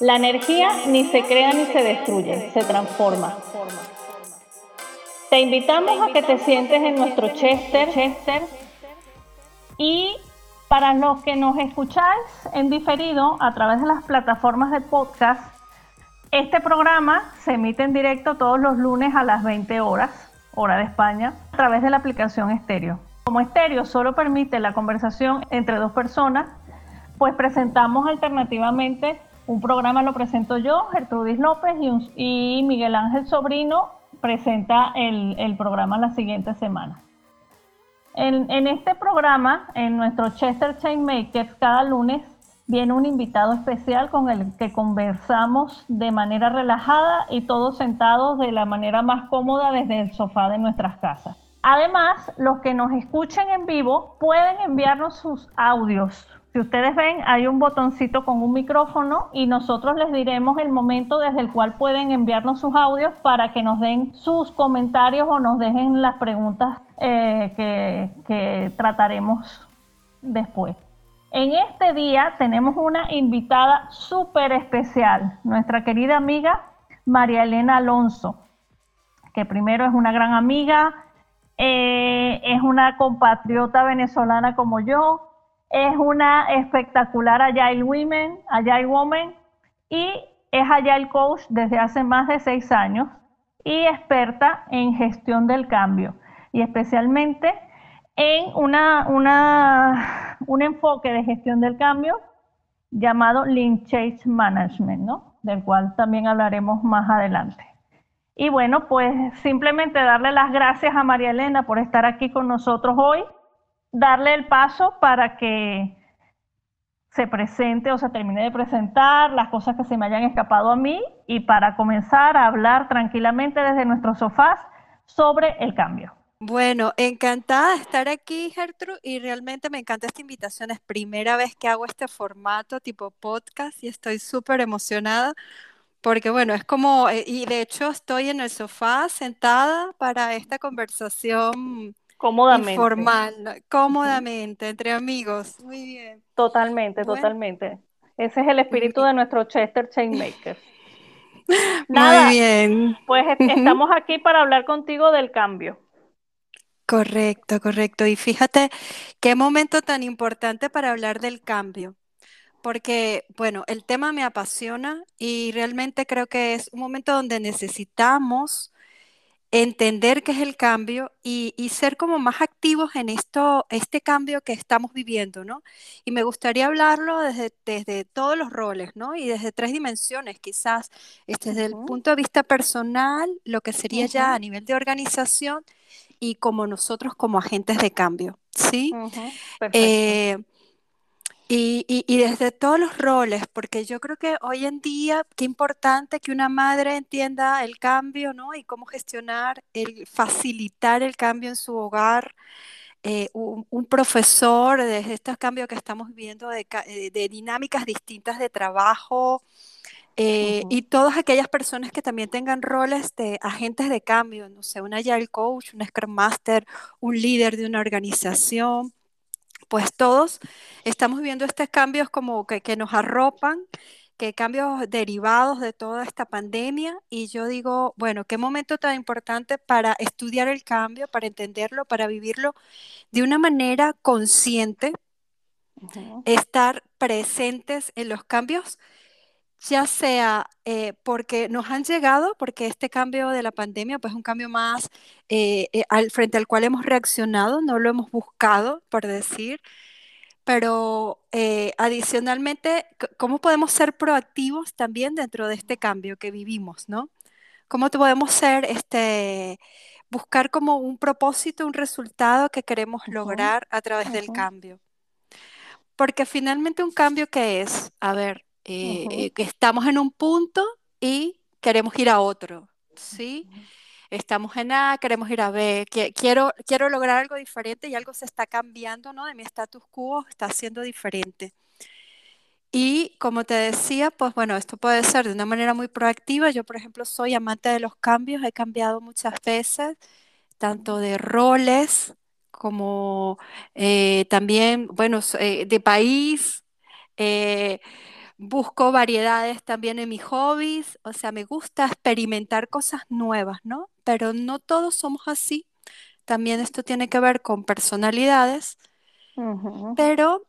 La energía ni se crea ni se destruye, se transforma. Te invitamos a que te sientes en nuestro Chester, Chester y para los que nos escucháis en diferido a través de las plataformas de podcast, este programa se emite en directo todos los lunes a las 20 horas, hora de España, a través de la aplicación Estéreo. Como Estéreo solo permite la conversación entre dos personas, pues presentamos alternativamente un programa lo presento yo, Gertrudis López, y, Miguel Ángel Sobrino presenta el, programa la siguiente semana. En, en, este programa, en nuestro Chester Chainmakers, cada lunes viene un invitado especial con el que conversamos de manera relajada y todos sentados de la manera más cómoda desde el sofá de nuestras casas. Además, los que nos escuchen en vivo pueden enviarnos sus audios si ustedes ven, hay un botoncito con un micrófono y nosotros les diremos el momento desde el cual pueden enviarnos sus audios para que nos den sus comentarios o nos dejen las preguntas eh, que, trataremos después. En este día tenemos una invitada súper especial, nuestra querida amiga María Elena Alonso, que primero es una gran amiga, eh, es una compatriota venezolana como yo, es una espectacular Agile Women, Agile Woman y es Agile Coach desde hace más de seis años y experta en gestión del cambio y especialmente en una, una, un enfoque de gestión del cambio llamado Lean Change Management, ¿no? del cual también hablaremos más adelante. Y bueno, pues simplemente darle las gracias a María Elena por estar aquí con nosotros hoy darle el paso para que se presente o se termine de presentar las cosas que se me hayan escapado a mí y para comenzar a hablar tranquilamente desde nuestros sofás sobre el cambio. Bueno, encantada de estar aquí, Gertrude, y realmente me encanta esta invitación. Es primera vez que hago este formato tipo podcast y estoy súper emocionada porque, bueno, es como, eh, y de hecho estoy en el sofá sentada para esta conversación Cómodamente. Informal, cómodamente, entre amigos. Muy bien. Totalmente, totalmente. Ese es el espíritu de nuestro Chester Chainmaker. Muy bien. Pues estamos aquí para hablar contigo del cambio. Correcto, correcto. Y fíjate qué momento tan importante para hablar del cambio. Porque, bueno, el tema me apasiona y realmente creo que es un momento donde necesitamos entender qué es el cambio y, ser como más activos en esto, este cambio que estamos viviendo, ¿no? Y me gustaría hablarlo desde, desde todos los roles, ¿no? Y desde tres dimensiones, quizás, este, desde el punto de vista personal, lo que sería ya a nivel de organización y como nosotros como agentes de cambio, ¿sí? Y, desde todos los roles, porque yo creo que hoy en día, qué importante que una madre entienda el cambio, ¿no? Y cómo gestionar, el facilitar el cambio en su hogar. Eh, un, profesor, desde estos cambios que estamos viviendo de, eh, dinámicas distintas de trabajo, eh, y todas aquellas personas que también tengan roles de agentes de cambio, no sé, un Agile Coach, un Scrum Master, un líder de una organización pues todos estamos viendo estos cambios como que, nos arropan, que cambios derivados de toda esta pandemia y yo digo, bueno, qué momento tan importante para estudiar el cambio, para entenderlo, para vivirlo de una manera consciente, estar presentes en los cambios, ya sea eh, porque nos han llegado, porque este cambio de la pandemia, pues es un cambio más eh, eh, al, frente al cual hemos reaccionado, no lo hemos buscado, por decir, pero adicionalmente, ¿cómo podemos ser proactivos también dentro de este cambio que vivimos, ¿no? ¿Cómo podemos ser, este, buscar como un propósito, un resultado que queremos lograr a través del cambio? Porque finalmente un cambio que es, a ver, eh, que estamos en un punto y queremos ir a otro, ¿sí? Estamos en A, queremos ir a B, quiero, quiero lograr algo diferente y algo se está cambiando, ¿no? De mi status quo está siendo diferente. Y como te decía, pues bueno, esto puede ser de una manera muy proactiva. Yo, por ejemplo, soy amante de los cambios, he cambiado muchas veces, tanto de roles como eh, también, bueno, eh, de país busco variedades también en mis hobbies, o sea, me gusta experimentar cosas nuevas, ¿no? Pero no todos somos así. También esto tiene que ver con personalidades, pero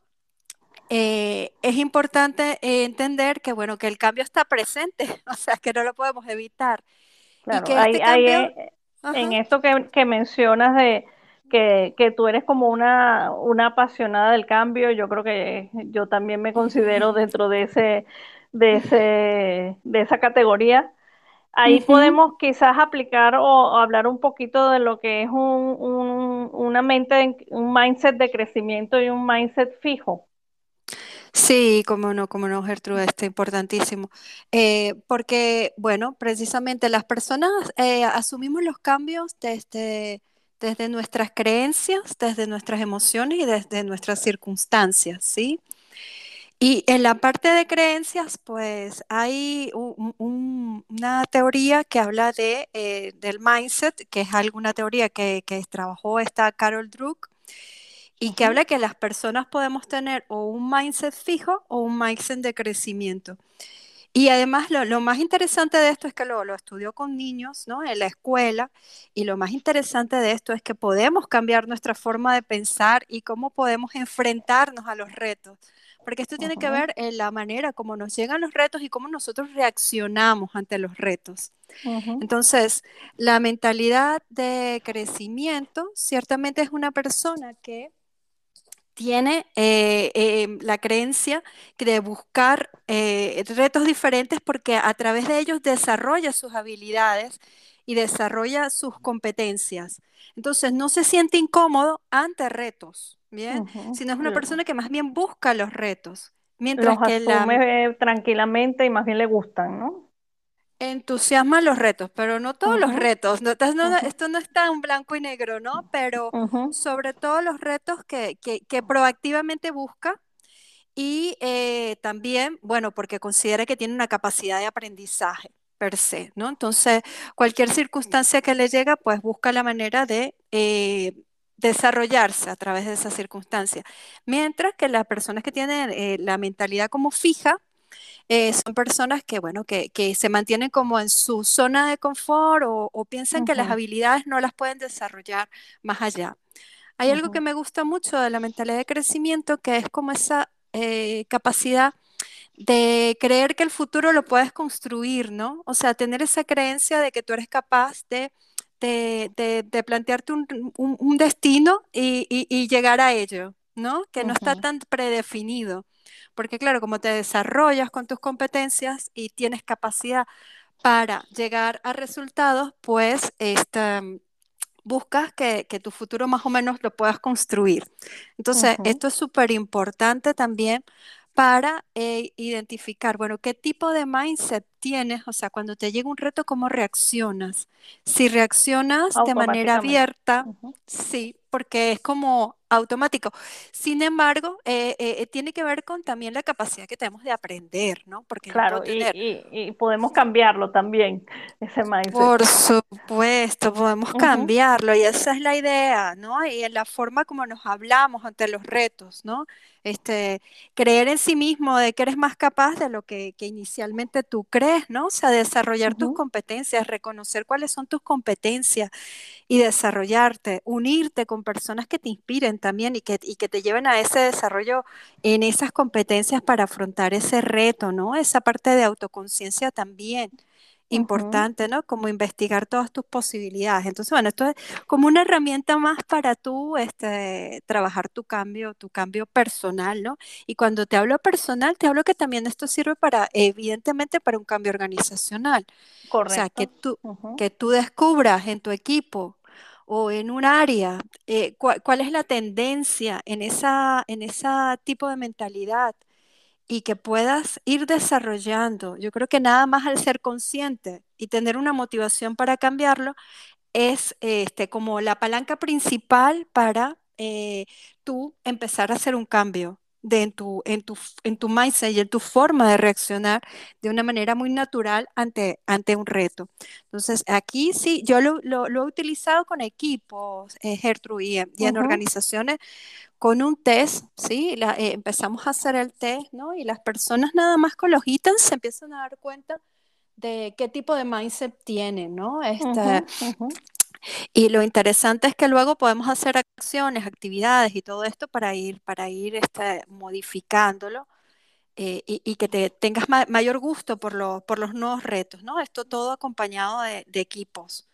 eh, es importante entender que, bueno, que el cambio está presente, o sea, que no lo podemos evitar. y que este cambio... Eh, en esto que, mencionas de que, que, tú eres como una, una apasionada del cambio, yo creo que yo también me considero dentro de ese, de ese, de esa categoría. Ahí podemos quizás aplicar o, hablar un poquito de lo que es un, un, una mente, un mindset de crecimiento y un mindset fijo. Sí, como no, como no, Gertrude, está importantísimo. Eh, porque, bueno, precisamente las personas eh, asumimos los cambios desde, desde nuestras creencias, desde nuestras emociones y desde nuestras circunstancias, ¿sí? Y en la parte de creencias, pues hay una teoría que habla de, eh, del mindset, que es alguna teoría que, que trabajó esta Carol Druck, y que habla que las personas podemos tener o un mindset fijo o un mindset de crecimiento. Y además lo, más interesante de esto es que lo, lo estudió con niños ¿no? en la escuela y lo más interesante de esto es que podemos cambiar nuestra forma de pensar y cómo podemos enfrentarnos a los retos. Porque esto tiene que ver en la manera como nos llegan los retos y cómo nosotros reaccionamos ante los retos. Entonces, la mentalidad de crecimiento ciertamente es una persona que tiene eh, em, la creencia de buscar eh, retos diferentes porque a través de ellos desarrolla sus habilidades y desarrolla sus competencias. Entonces, no se siente incómodo ante retos, ¿bien? Sino es una persona que más bien busca los retos. Mientras que asume tranquilamente y más bien le gustan, ¿no? Entusiasma los retos, pero no todos los retos. No, Esto no está en blanco y negro, ¿no? Pero sobre todo los retos que, proactivamente busca y eh, también, bueno, porque considera que tiene una capacidad de aprendizaje per se, ¿no? Entonces, cualquier circunstancia que le llega, pues busca la manera de eh, desarrollarse a través de esa circunstancia. Mientras que las personas que tienen eh, la mentalidad como fija, eh, son personas que, bueno, que, se mantienen como en su zona de confort o, piensan que las habilidades no las pueden desarrollar más allá. Hay algo que me gusta mucho de la mentalidad de crecimiento, que es como esa eh, capacidad de creer que el futuro lo puedes construir, ¿no? O sea, tener esa creencia de que tú eres capaz de, de, plantearte un, destino y, llegar a ello, ¿no? Que no está tan predefinido. Porque claro, como te desarrollas con tus competencias y tienes capacidad para llegar a resultados, pues este, buscas que, tu futuro más o menos lo puedas construir. Entonces, esto es súper importante también para eh, identificar, bueno, qué tipo de mindset tienes, o sea, cuando te llega un reto, ¿cómo reaccionas? Si reaccionas de manera abierta, sí, porque es como automático. Sin embargo, eh, eh, tiene que ver con también la capacidad que tenemos de aprender, ¿no? Porque claro, y, podemos cambiarlo también, ese mindset. Por supuesto, podemos cambiarlo y esa es la idea, ¿no? Y en la forma como nos hablamos ante los retos, ¿no? Este, creer en sí mismo de que eres más capaz de lo que, inicialmente tú crees, ¿no? O sea, desarrollar tus competencias, reconocer cuáles son tus competencias y desarrollarte, unirte con personas que te inspiren también y que, y que te lleven a ese desarrollo en esas competencias para afrontar ese reto, ¿no? Esa parte de autoconciencia también importante, ¿no? Como investigar todas tus posibilidades. Entonces, bueno, esto es como una herramienta más para tú este, trabajar tu cambio, tu cambio personal, ¿no? Y cuando te hablo personal, te hablo que también esto sirve para, evidentemente, para un cambio organizacional. Correcto. O sea, que tú, que tú descubras en tu equipo o en un área eh, cuál es la tendencia en esa, en ese tipo de mentalidad y que puedas ir desarrollando. Yo creo que nada más al ser consciente y tener una motivación para cambiarlo es este, como la palanca principal para eh, tú empezar a hacer un cambio de en, tu, en, tu, en tu mindset y en tu forma de reaccionar de una manera muy natural ante, ante un reto. Entonces, aquí sí, yo lo, he utilizado con equipos, eh, Gertrude, y, en organizaciones con un test, ¿sí? La, eh, empezamos a hacer el test, ¿no? Y las personas nada más con los ítems se empiezan a dar cuenta de qué tipo de mindset tienen, ¿no? Este, Y lo interesante es que luego podemos hacer acciones, actividades y todo esto para ir, para ir este, modificándolo eh, y, que te tengas mayor gusto por, por los nuevos retos, ¿no? Esto todo acompañado de, equipos.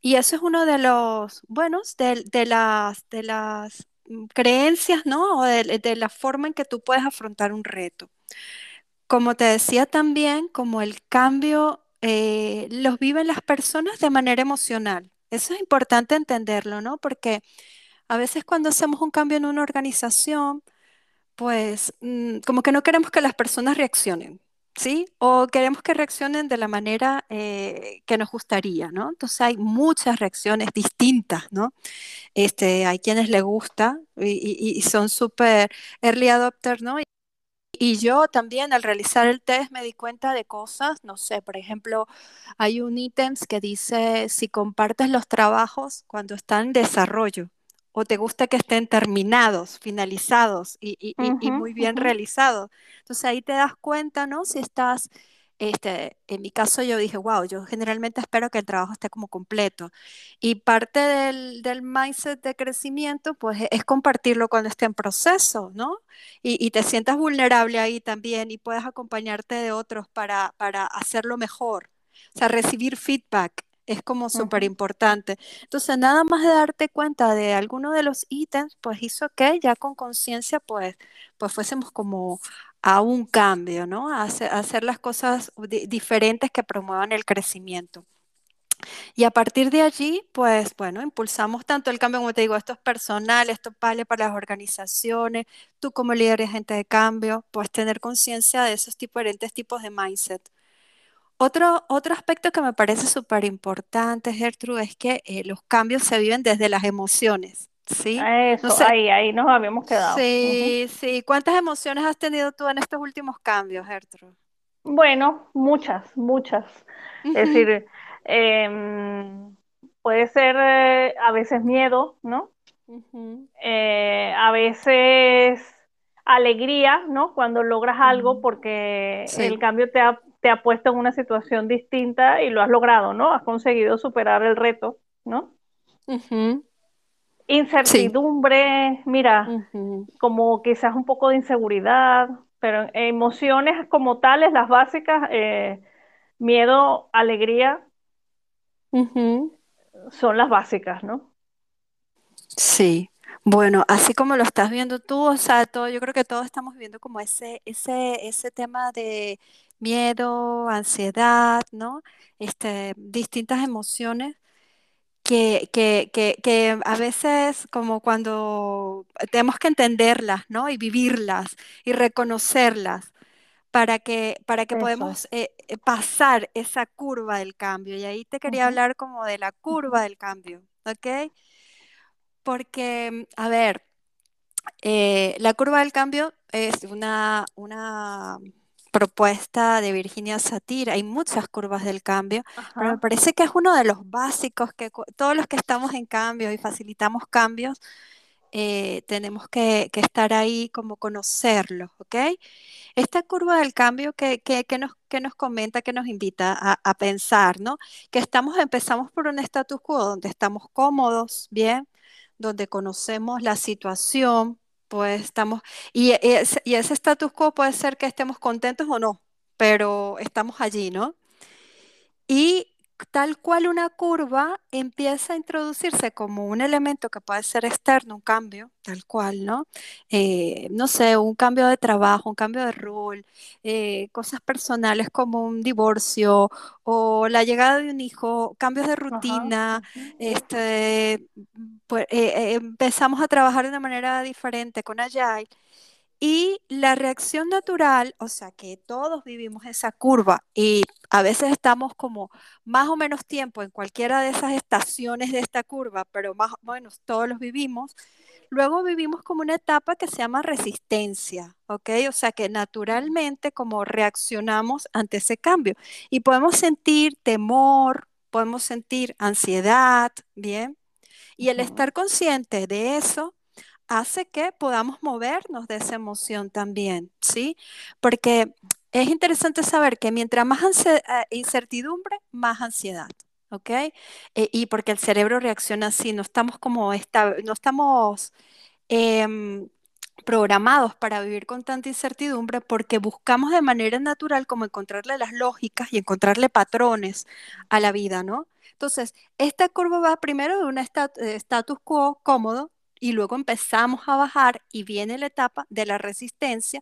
Y eso es uno de los, buenos de, de las, de las creencias, ¿no? O de, de la forma en que tú puedes afrontar un reto. Como te decía también, como el cambio eh, los viven las personas de manera emocional. Eso es importante entenderlo, ¿no? Porque a veces cuando hacemos un cambio en una organización, pues mm, como que no queremos que las personas reaccionen, ¿sí? O queremos que reaccionen de la manera eh, que nos gustaría, ¿no? Entonces hay muchas reacciones distintas, ¿no? Este, hay quienes les gusta y, son súper early adopters, ¿no? Y yo también al realizar el test me di cuenta de cosas, no sé, por ejemplo, hay un ítem que dice si compartes los trabajos cuando están en desarrollo o te gusta que estén terminados, finalizados y, muy bien realizados. Entonces ahí te das cuenta, ¿no? Si estás este, en mi caso yo dije, wow, yo generalmente espero que el trabajo esté como completo. Y parte del, del mindset de crecimiento, pues e, es compartirlo cuando esté en proceso, ¿no? Y, te sientas vulnerable ahí también y puedes acompañarte de otros para, para hacerlo mejor. O sea, recibir feedback es como súper importante. Entonces, nada más de darte cuenta de alguno de los ítems, pues hizo que ya con conciencia, pues, pues fuésemos como a un cambio, ¿no? A hacer, las cosas diferentes que promuevan el crecimiento. Y a partir de allí, pues bueno, impulsamos tanto el cambio, como te digo, esto es personal, esto vale para las organizaciones, tú como líder y agente de cambio, pues tener conciencia de esos diferentes tipos de mindset. Otro, otro aspecto que me parece súper importante, Gertrude, es que eh, los cambios se viven desde las emociones. Sí, Eso, ahí, ahí nos habíamos quedado. Sí, sí. ¿Cuántas emociones has tenido tú en estos últimos cambios, Gertrude? Bueno, muchas, muchas. Es decir, em, puede ser eh, a veces miedo, ¿no? Eh, a veces alegría, ¿no? Cuando logras algo porque el cambio te ha, te ha puesto en una situación distinta y lo has logrado, ¿no? Has conseguido superar el reto, ¿no? Incertidumbre, mira, como quizás un poco de inseguridad, pero emociones como tales, las básicas, eh, miedo, alegría, son las básicas, ¿no? Sí, bueno, así como lo estás viendo tú, o sea, todo, yo creo que todos estamos viendo como ese, ese, ese tema de miedo, ansiedad, ¿no? Este, distintas emociones que, que, que, que, a veces como cuando tenemos que entenderlas, ¿no? Y vivirlas y reconocerlas para que, para que podamos eh, eh, pasar esa curva del cambio. Y ahí te quería hablar como de la curva del cambio, ¿ok? Porque, a ver, eh, la curva del cambio es una, una propuesta de Virginia Satir. Hay muchas curvas del cambio, pero me parece que es uno de los básicos que todos los que estamos en cambio y facilitamos cambios, eh, tenemos que, estar ahí como conocerlos, ¿ok? Esta curva del cambio que, nos, que nos comenta, que nos invita a, a, pensar, ¿no? Que estamos, empezamos por un status quo donde estamos cómodos, bien, donde conocemos la situación, pues estamos, y, ese, y ese status quo puede ser que estemos contentos o no, pero estamos allí, ¿no? Y tal cual una curva empieza a introducirse como un elemento que puede ser externo, un cambio, tal cual, ¿no? Eh, no sé, un cambio de trabajo, un cambio de rol, eh, cosas personales como un divorcio o la llegada de un hijo, cambios de rutina, este, pues, eh, empezamos a trabajar de una manera diferente con Agile y la reacción natural, o sea que todos vivimos esa curva y a veces estamos como más o menos tiempo en cualquiera de esas estaciones de esta curva, pero más o menos todos los vivimos. Luego vivimos como una etapa que se llama resistencia, ¿ok? O sea que naturalmente como reaccionamos ante ese cambio y podemos sentir temor, podemos sentir ansiedad, ¿bien? Y el estar consciente de eso hace que podamos movernos de esa emoción también, ¿sí? Porque es interesante saber que mientras más eh, incertidumbre, más ansiedad. ¿ok? Eh, y porque el cerebro reacciona así, no estamos como, no estamos em, programados para vivir con tanta incertidumbre porque buscamos de manera natural como encontrarle las lógicas y encontrarle patrones a la vida, ¿no? Entonces, esta curva va primero de un eh, status quo cómodo y luego empezamos a bajar y viene la etapa de la resistencia,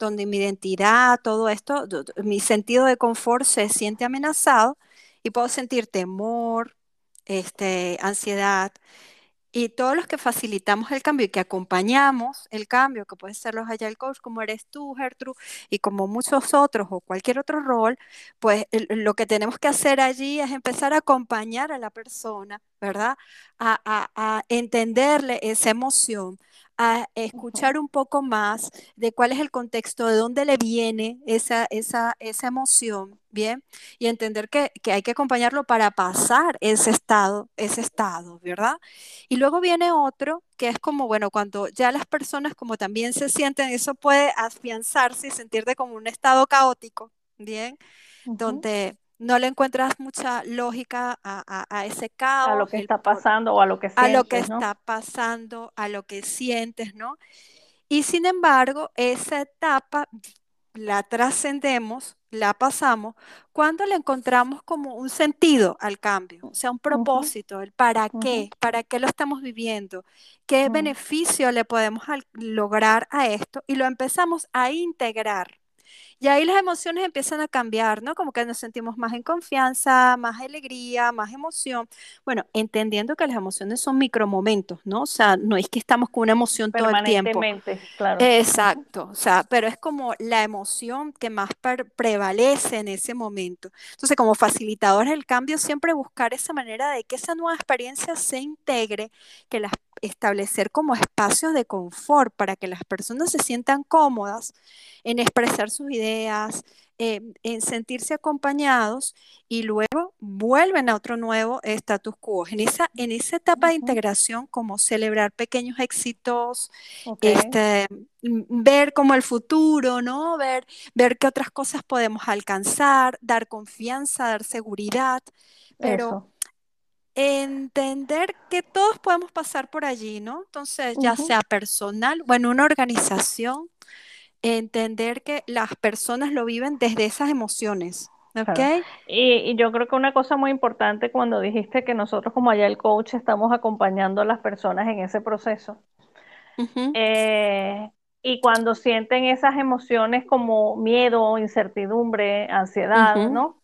donde mi identidad, todo esto, mi sentido de confort se siente amenazado y puedo sentir temor, este, ansiedad, y todos los que facilitamos el cambio y que acompañamos el cambio, que pueden ser los Agile Coach, como eres tú, Gertrude, y como muchos otros o cualquier otro rol, pues lo que tenemos que hacer allí es empezar a acompañar a la persona, ¿verdad? A, a entenderle esa emoción, a escuchar un poco más de cuál es el contexto, de dónde le viene esa, esa, esa emoción, ¿bien? Y entender que, que, hay que acompañarlo para pasar ese estado, ese estado, ¿verdad? Y luego viene otro que es como, bueno, cuando ya las personas como también se sienten, eso puede afianzarse y sentirte como un estado caótico, ¿bien? Donde no le encuentras mucha lógica a, ese caos. A lo que está pasando o a lo que sientes. A lo que está pasando, a lo que sientes, ¿no? Y sin embargo, esa etapa la trascendemos, la pasamos, cuando le encontramos como un sentido al cambio, o sea, un propósito, el para qué, para qué lo estamos viviendo, qué beneficio le podemos lograr a esto y lo empezamos a integrar. Y ahí las emociones empiezan a cambiar, ¿no? Como que nos sentimos más en confianza, más alegría, más emoción. Bueno, entendiendo que las emociones son micromomentos, ¿no? O sea, no es que estamos con una emoción todo el tiempo. claro. Exacto, o sea, pero es como la emoción que más prevalece en ese momento. Entonces, como facilitadores del cambio, siempre buscar esa manera de que esa nueva experiencia se integre, que las establecer como espacios de confort para que las personas se sientan cómodas en expresar sus ideas, em, en sentirse acompañados y luego vuelven a otro nuevo status quo. En esa, en esa etapa de integración, como celebrar pequeños éxitos, este, ver como el futuro, ¿no? Ver, ver qué otras cosas podemos alcanzar, dar confianza, dar seguridad, pero entender que todos podemos pasar por allí, ¿no? Entonces, ya sea personal o en una organización, entender que las personas lo viven desde esas emociones. ¿ok? Y, yo creo que una cosa muy importante cuando dijiste que nosotros como allá el coach estamos acompañando a las personas en ese proceso. Eh, y cuando sienten esas emociones como miedo, incertidumbre, ansiedad, ¿no?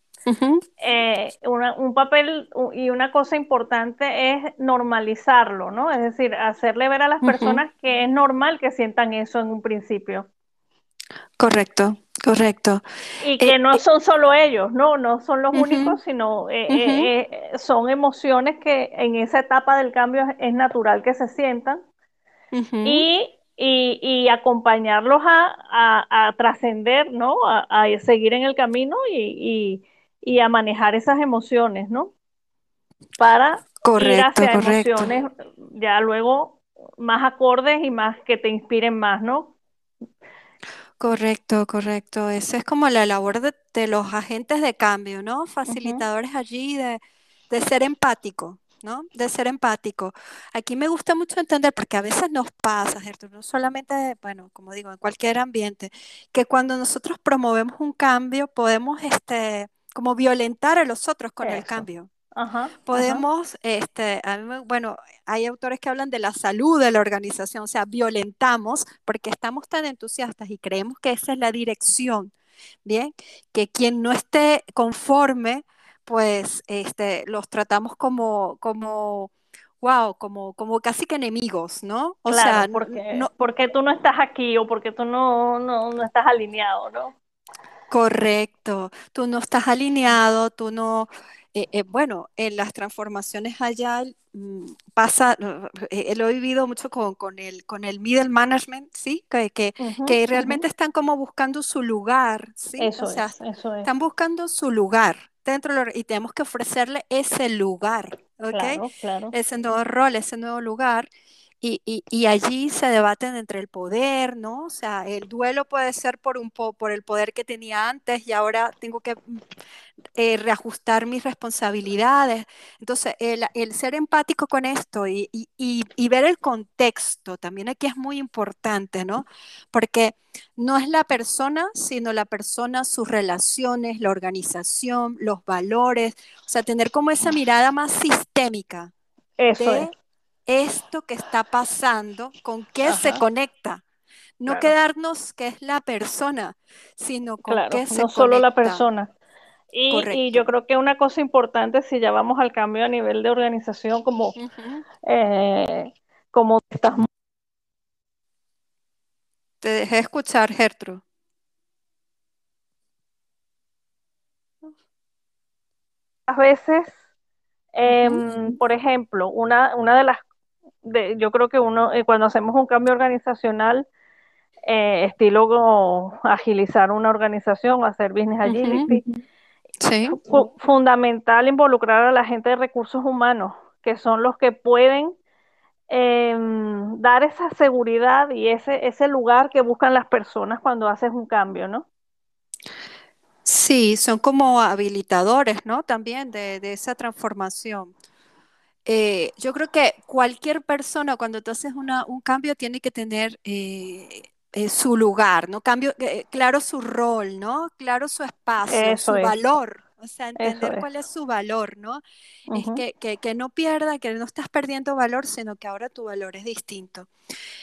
Eh, un papel y una cosa importante es normalizarlo, ¿no? Es decir, hacerle ver a las personas que es normal que sientan eso en un principio. Correcto, correcto. Y que eh, no eh, son solo ellos, no, no son los únicos, sino son emociones que en esa etapa del cambio es, natural que se sientan. Y y, acompañarlos a, trascender, ¿no? A, seguir en el camino y, y a manejar esas emociones, ¿no? Para ir hacia emociones ya luego más acordes y más que te inspiren más, ¿no? Correcto, correcto. Esa es como la labor de, los agentes de cambio, ¿no? Facilitadores allí de, de ser empático, ¿no? De ser empático. Aquí me gusta mucho entender, porque a veces nos pasa, ¿cierto? No solamente, bueno, como digo, en cualquier ambiente, que cuando nosotros promovemos un cambio, podemos, este, como violentar a los otros con el cambio. Podemos, este, bueno, hay autores que hablan de la salud de la organización, o sea, violentamos porque estamos tan entusiastas y creemos que esa es la dirección, ¿bien? Que quien no esté conforme, pues, este, los tratamos como, como, wow, como, como casi que enemigos, ¿no? O sea, porque, no, porque tú no estás aquí o porque tú no, no, no estás alineado, ¿no? Correcto, tú no estás alineado, tú no, eh, eh, bueno, en las transformaciones allá mm, pasa, eh, lo he vivido mucho con, con, el, con el middle management, ¿sí? Que, que, realmente están como buscando su lugar, ¿sí? Eso es, eso es. Están buscando su lugar dentro y tenemos que ofrecerle ese lugar, ¿ok? Claro, claro. Ese nuevo rol, ese nuevo lugar. Y, y, y, allí se debaten entre el poder, ¿no? O sea, el duelo puede ser por, un po por el poder que tenía antes y ahora tengo que mm, eh, reajustar mis responsabilidades. Entonces, el, el ser empático con esto y, y, y, ver el contexto también aquí es muy importante, ¿no? Porque no es la persona, sino la persona, sus relaciones, la organización, los valores, o sea, tener como esa mirada más sistémica. Eso de, es esto que está pasando, con qué Ajá. se conecta. No claro. quedarnos que es la persona, sino con claro, qué se no conecta. solo la persona. Y, y, yo creo que una cosa importante, si ya vamos al cambio a nivel de organización, como, uh -huh. eh, como estas. Te dejé escuchar, Gertrude. A veces, eh, uh -huh. por ejemplo, una, una de las de, yo creo que uno, eh, cuando hacemos un cambio organizacional, eh, estilo como agilizar una organización, hacer business agility, uh -huh. sí. fu fundamental involucrar a la gente de recursos humanos, que son los que pueden eh, dar esa seguridad y ese, ese lugar que buscan las personas cuando haces un cambio, ¿no? Sí, son como habilitadores, ¿no? También de, de esa transformación. Eh, yo creo que cualquier persona cuando tú haces una, un cambio tiene que tener eh, eh, su lugar, ¿no? Cambio, claro su rol, ¿no? Claro su espacio, Eso su es. valor. O sea, entender es. cuál es su valor, ¿no? Uh Es que, que, que, no pierda, que no estás perdiendo valor, sino que ahora tu valor es distinto.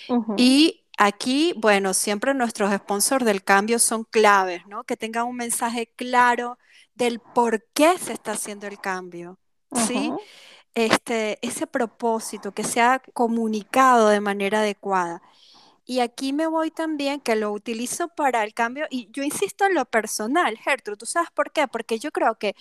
Uh -huh. Y aquí, bueno, siempre nuestros sponsors del cambio son claves, ¿no? Que tengan un mensaje claro del por qué se está haciendo el cambio, ¿sí? Uh -huh este, ese propósito que sea comunicado de manera adecuada. Y aquí me voy también, que lo utilizo para el cambio, y yo insisto en lo personal, Gertrude, ¿tú sabes por qué? Porque yo creo que,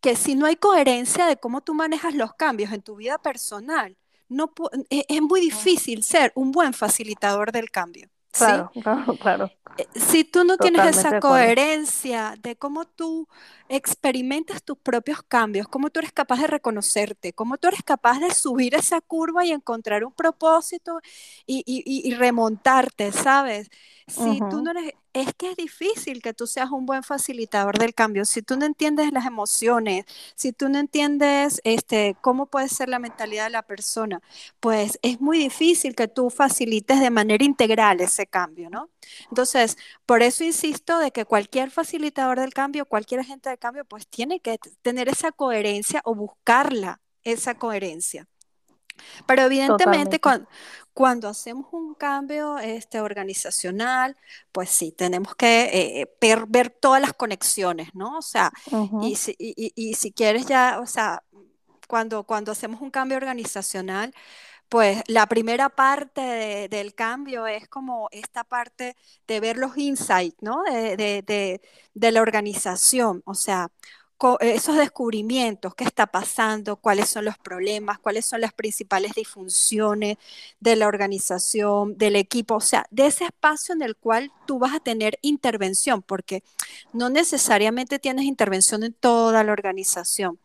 que si no hay coherencia de cómo tú manejas los cambios en tu vida personal, no es, es muy difícil ser un buen facilitador del cambio. Claro, ¿sí? claro, claro. Si tú no Totalmente tienes esa coherencia de cómo tú experimentas tus propios cambios, cómo tú eres capaz de reconocerte, cómo tú eres capaz de subir esa curva y encontrar un propósito y, y, y remontarte, ¿sabes? Si uh -huh. tú no eres, es que es difícil que tú seas un buen facilitador del cambio. Si tú no entiendes las emociones, si tú no entiendes este, cómo puede ser la mentalidad de la persona, pues es muy difícil que tú facilites de manera integral ese cambio, ¿no? Entonces, por eso insisto de que cualquier facilitador del cambio, cualquier agente del cambio, pues tiene que tener esa coherencia o buscarla, esa coherencia. Pero evidentemente cuando, cuando, hacemos un cambio este, organizacional, pues sí, tenemos que eh, ver, todas las conexiones, ¿no? O sea, uh -huh. y, si, y, y, si quieres ya, o sea, cuando, cuando hacemos un cambio organizacional, pues la primera parte de, del cambio es como esta parte de ver los insights, ¿no? De, de, de la organización, o sea, esos descubrimientos, qué está pasando, cuáles son los problemas, cuáles son las principales disfunciones de la organización, del equipo, o sea, de ese espacio en el cual tú vas a tener intervención, porque no necesariamente tienes intervención en toda la organización,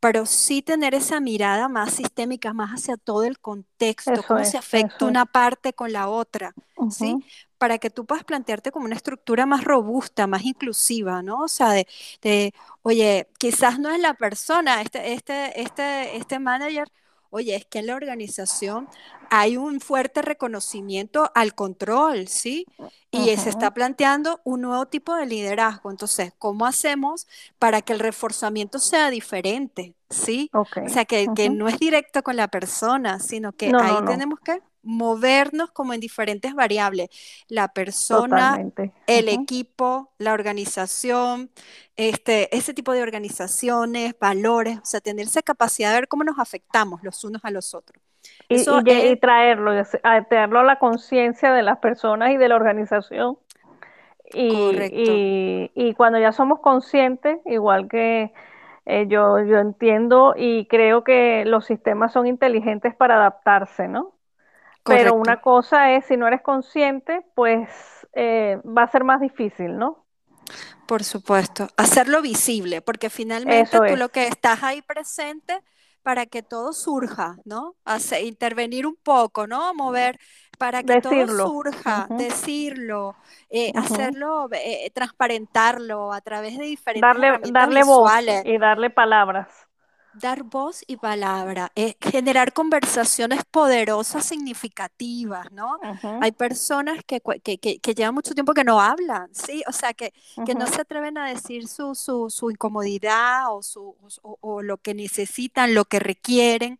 pero sí tener esa mirada más sistémica, más hacia todo el contexto, eso cómo es, se afecta una parte con la otra, uh -huh. ¿sí? Para que tú puedas plantearte como una estructura más robusta, más inclusiva, ¿no? O sea, de, de oye, quizás no es la persona, este, este, este, este manager, oye, es que en la organización hay un fuerte reconocimiento al control, ¿sí? Y uh -huh. se está planteando un nuevo tipo de liderazgo. Entonces, ¿cómo hacemos para que el reforzamiento sea diferente? ¿Sí? Okay. O sea, que, uh -huh. que, no es directo con la persona, sino que no, ahí no, no. tenemos que movernos como en diferentes variables. La persona, Totalmente. el uh -huh. equipo, la organización, este, ese tipo de organizaciones, valores, o sea, tener esa capacidad de ver cómo nos afectamos los unos a los otros. Y, Eso y, es... y traerlo, a traerlo a la conciencia de las personas y de la organización. Y, y, y, cuando ya somos conscientes, igual que eh, yo, yo entiendo y creo que los sistemas son inteligentes para adaptarse, ¿no? Correcto. Pero una cosa es, si no eres consciente, pues eh, va a ser más difícil, ¿no? Por supuesto, hacerlo visible, porque finalmente Eso tú es. lo que estás ahí presente, para que todo surja, ¿no? Hace, intervenir un poco, ¿no? Mover para que todo surja, decirlo, eh, hacerlo, eh, transparentarlo a través de diferentes Darle, herramientas darle voz visuales. y darle palabras. Dar voz y palabra, eh, generar conversaciones poderosas, significativas, ¿no? Ujú, Hay personas que, que, que, que llevan mucho tiempo que no hablan, ¿sí? O sea, que, que no se atreven a decir su, su, su incomodidad o, su, o, o lo que necesitan, lo que requieren.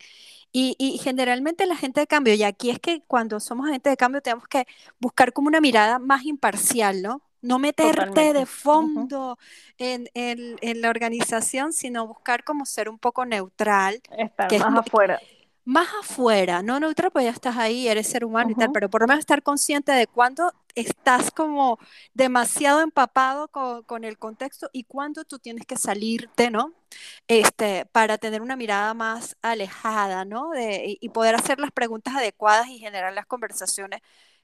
Y, y generalmente la gente de cambio, y aquí es que cuando somos gente de cambio tenemos que buscar como una mirada más imparcial, ¿no? No meterte de fondo en, en- en la organización, sino buscar como ser un poco neutral, Estar que es más afuera. más afuera, no neutral, pues ya estás ahí, eres ser humano y tal, pero por lo menos estar consciente de cuándo estás como demasiado empapado con, con el contexto y cuándo tú tienes que salirte, ¿no? Este, para tener una mirada más alejada, ¿no? De, y, y poder hacer las preguntas adecuadas y generar las conversaciones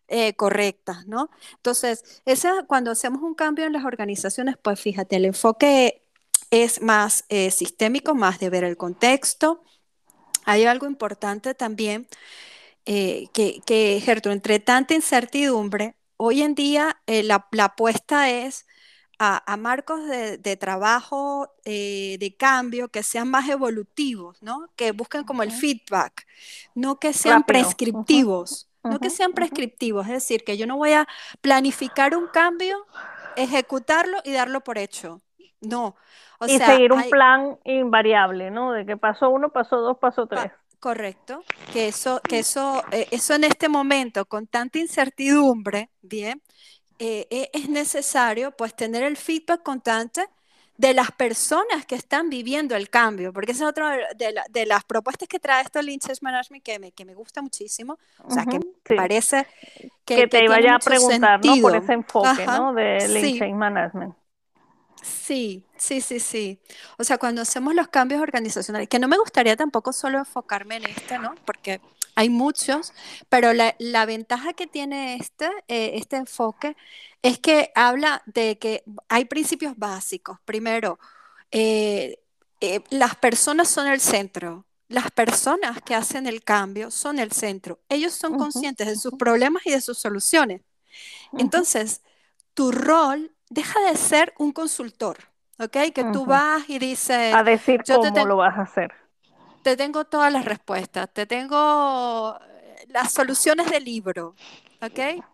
eh, correctas, ¿no? Entonces, esa, cuando hacemos un cambio en las organizaciones, pues fíjate, el enfoque es más eh, sistémico, más de ver el contexto. Hay algo importante también eh, que, que, Gertrude, entre tanta incertidumbre, hoy en día eh, la, la apuesta es a, a marcos de, de trabajo, de cambio, que sean más evolutivos, ¿no? Que busquen como el feedback, no que sean Rápido. Prescriptivos, no que sean prescriptivos, es decir, que yo no voy a planificar un cambio, ejecutarlo y darlo por hecho. No, o Y sea, seguir un hay, plan invariable, ¿no? De que pasó uno, pasó dos, pasó tres. Pa- correcto, que eso, que eso, eh, eso en este momento, con tanta incertidumbre, bien, eh, eh, es necesario pues tener el feedback constante de las personas que están viviendo el cambio, porque esa es otra de, de la- de las propuestas que trae esto el Change Management que me, que me gusta muchísimo, o sea, que me Ujú, Sí. parece que, Que que te iba ya a preguntar, ¿no? Por ese enfoque, Ajá, ¿no? De Lean sí. Change Management. Sí, sí, sí, sí. O sea, cuando hacemos los cambios organizacionales, que no me gustaría tampoco solo enfocarme en este, ¿no? Porque hay muchos, pero la, la ventaja que tiene este, eh, este enfoque es que habla de que hay principios básicos. Primero, eh, eh, las personas son el centro. Las personas que hacen el cambio son el centro. Ellos son conscientes de sus problemas y de sus soluciones. Entonces, tu rol deja de ser un consultor, ¿ok? Que tú vas y A dices, decir yo te, cómo lo vas a hacer. Te tengo todas las respuestas, te tengo eh, las soluciones del libro, ¿ok?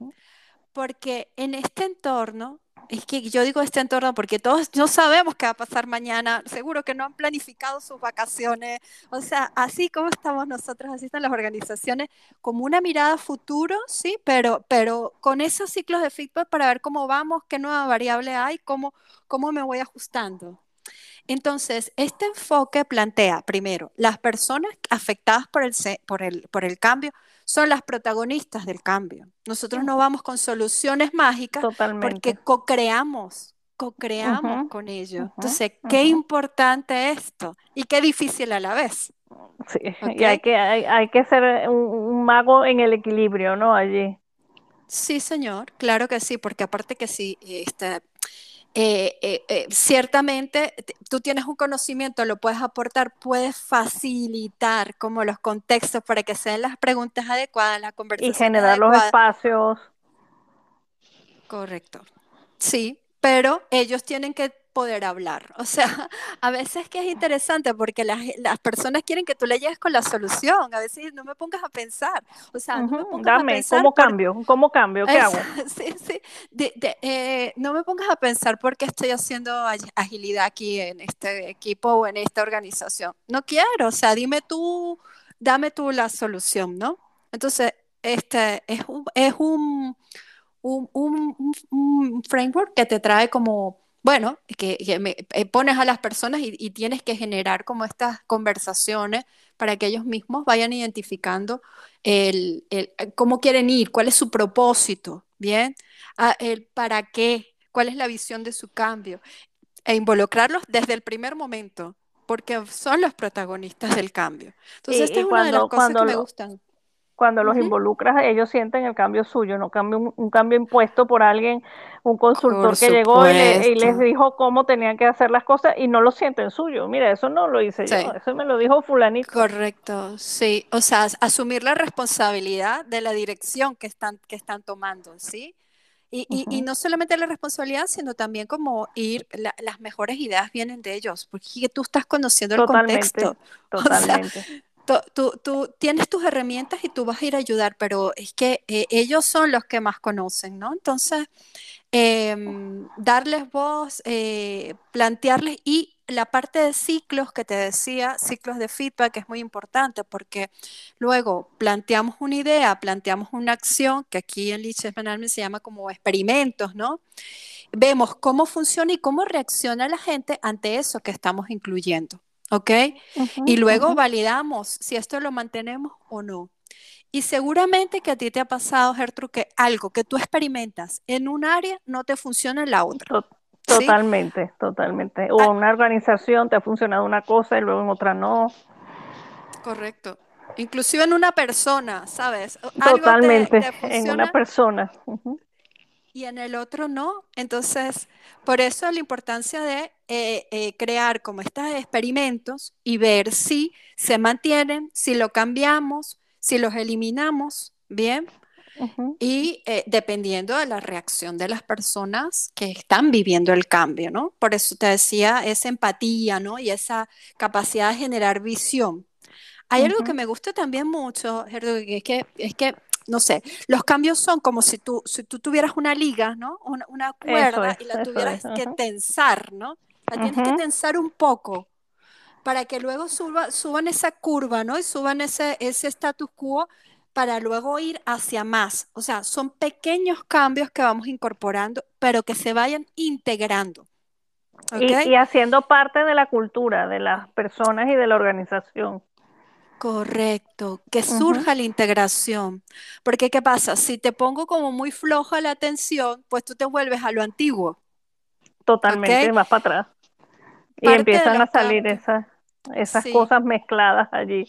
Porque en este entorno, es que yo digo este entorno porque todos no sabemos qué va a pasar mañana, seguro que no han planificado sus vacaciones, o sea, así como estamos nosotros, así están las organizaciones, como una mirada futuro, sí, pero, pero con esos ciclos de feedback para ver cómo vamos, qué nueva variable hay, cómo, cómo me voy ajustando. Entonces, este enfoque plantea, primero, las personas afectadas por el, por el, por el cambio son las protagonistas del cambio. Nosotros no vamos con soluciones mágicas porque co-creamos, co-creamos con ellos. Entonces, qué importante esto y qué difícil a la vez, Sí, y hay que, hay, hay que ser un, un mago en el equilibrio, ¿no? Allí. Sí, señor, claro que sí, porque aparte que sí, este, eh, eh, eh, ciertamente tú tienes un conocimiento, lo puedes aportar, puedes facilitar como los contextos para que sean las preguntas adecuadas, las Y conversaciones generar los espacios. Correcto. Sí, pero ellos tienen que poder hablar. O sea, a veces que es interesante porque las, las personas quieren que tú le llegues con la solución. A veces no me pongas a pensar. O sea, no me pongas a Dame, pensar ¿cómo por cambio? ¿Cómo cambio? ¿Qué Es- hago? sí, sí. De- de- eh, no me pongas a pensar por qué estoy haciendo ag- agilidad aquí en este equipo o en esta organización. No quiero, o sea, dime tú, dame tú la solución, ¿no? Entonces, este es un, es un- un- un framework que te trae como, bueno, que, que me- eh, pones a las personas y, y tienes que generar como estas conversaciones para que ellos mismos vayan identificando el, el- eh, cómo quieren ir, cuál es su propósito, ¿bien? Ah, el para qué, cuál es la visión de su cambio, e involucrarlos desde el primer momento, porque son los protagonistas del cambio. Entonces, esta es una de las cosas que me gustan. Cuando los involucras, ellos sienten el cambio suyo, no cambio, un, cambio impuesto por alguien, un consultor que llegó y, les dijo cómo tenían que hacer las cosas y no lo sienten suyo. Mira, eso no lo hice yo, eso me lo dijo fulanito. Correcto, sí. O sea, asumir la responsabilidad de la dirección que están, que están tomando, ¿sí? Y, y, no solamente la responsabilidad, sino también como ir, las mejores ideas vienen de ellos, porque tú estás conociendo el contexto. Totalmente. Tú, tienes tus herramientas y tú vas a ir a ayudar, pero es que eh, ellos son los que más conocen, ¿no? Entonces, em, darles voz, eh, plantearles y la parte de ciclos que te decía, ciclos de feedback es muy importante porque luego planteamos una idea, planteamos una acción, que aquí en Management se llama como experimentos, ¿no? Vemos cómo funciona y cómo reacciona la gente ante eso que estamos incluyendo. ¿Ok? y luego validamos si esto lo mantenemos o no. Y seguramente que a ti te ha pasado, Gertrude, que algo que tú experimentas en un área no te funciona en la otra. Totalmente, totalmente. O ah una organización te ha funcionado una cosa y luego en otra no. Correcto. Inclusive en una persona, ¿sabes? Totalmente, en una persona y en el otro no. Entonces, por eso la importancia de eh, eh, crear como estos experimentos y ver si se mantienen, si lo cambiamos, si los eliminamos, ¿bien? Y eh, dependiendo de la reacción de las personas que están viviendo el cambio, ¿no? Por eso te decía esa empatía, ¿no? Y esa capacidad de generar visión. Hay algo que me gusta también mucho, Gerdo, que es que, es que no sé, los cambios son como si tú, si tú tuvieras una liga, ¿no? Una, cuerda y la tuvieras que tensar, ¿no? La tienes que tensar un poco para que luego suba, suban esa curva, ¿no? Y suban ese, ese status quo para luego ir hacia más. O sea, son pequeños cambios que vamos incorporando, pero que se vayan integrando. y, haciendo parte de la cultura de las personas y de la organización. Correcto, que surja la integración. Porque, ¿qué pasa? Si te pongo como muy floja la atención, pues tú te vuelves a lo antiguo. Totalmente, más para atrás. Y empiezan a salir esas, esas cosas mezcladas allí.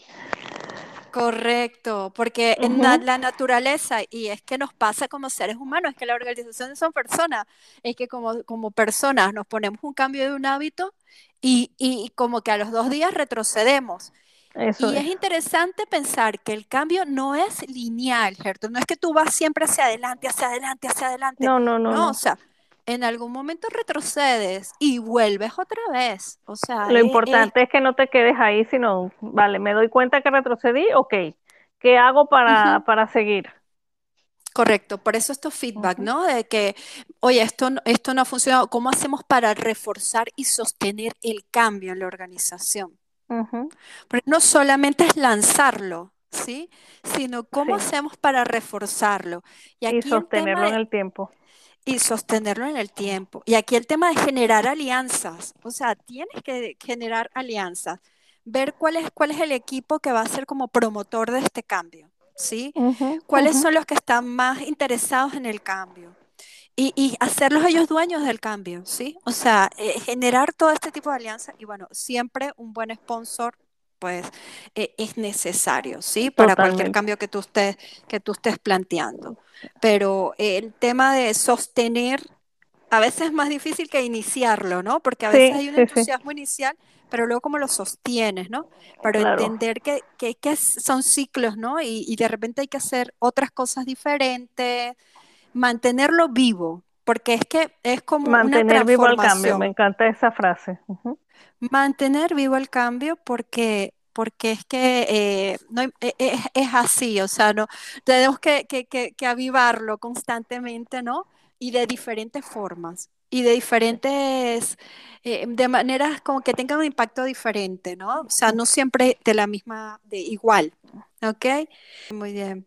Correcto, porque en la, naturaleza, y es que nos pasa como seres humanos, es que las organizaciones son personas, es que como, como personas nos ponemos un cambio de un hábito y, y como que a los dos días retrocedemos y es. interesante pensar que el cambio no es lineal, ¿cierto? No es que tú vas siempre hacia adelante, hacia adelante, hacia adelante. No, no, no. No, o sea, en algún momento retrocedes y vuelves otra vez. O sea, lo importante es que no te quedes ahí, sino, vale, me doy cuenta que retrocedí, ok, ¿qué hago para, para seguir? Correcto, por eso estos feedback, ¿no? De que, oye, esto, esto no ha funcionado, ¿cómo hacemos para reforzar y sostener el cambio en la organización? Porque no solamente es lanzarlo, ¿sí? Sino cómo hacemos para reforzarlo. Y, sostenerlo en el tiempo. Y sostenerlo en el tiempo. Y aquí el tema de generar alianzas. O sea, tienes que generar alianzas. Ver cuál es, cuál es el equipo que va a ser como promotor de este cambio, ¿sí? ¿Cuáles son los que están más interesados en el cambio? Y, hacerlos ellos dueños del cambio, ¿sí? O sea, eh, generar todo este tipo de alianzas y bueno, siempre un buen sponsor pues eh, es necesario, ¿sí? Para cualquier cambio que tú estés, que tú estés planteando. Pero el tema de sostener a veces es más difícil que iniciarlo, ¿no? Porque a veces hay un entusiasmo inicial, pero luego cómo lo sostienes, ¿no? Para entender que, que, que, son ciclos, ¿no? Y, y de repente hay que hacer otras cosas diferentes, mantenerlo vivo, porque es que es como mantener vivo el cambio, me encanta esa frase. Mantener vivo el cambio porque porque es que eh, no, e, e, es, así, o sea, no tenemos que, que, que, avivarlo constantemente, ¿no? Y de diferentes formas y de diferentes, eh, de maneras como que tengan un impacto diferente, ¿no? O sea, no siempre de la misma, de igual, ¿ok? Muy bien.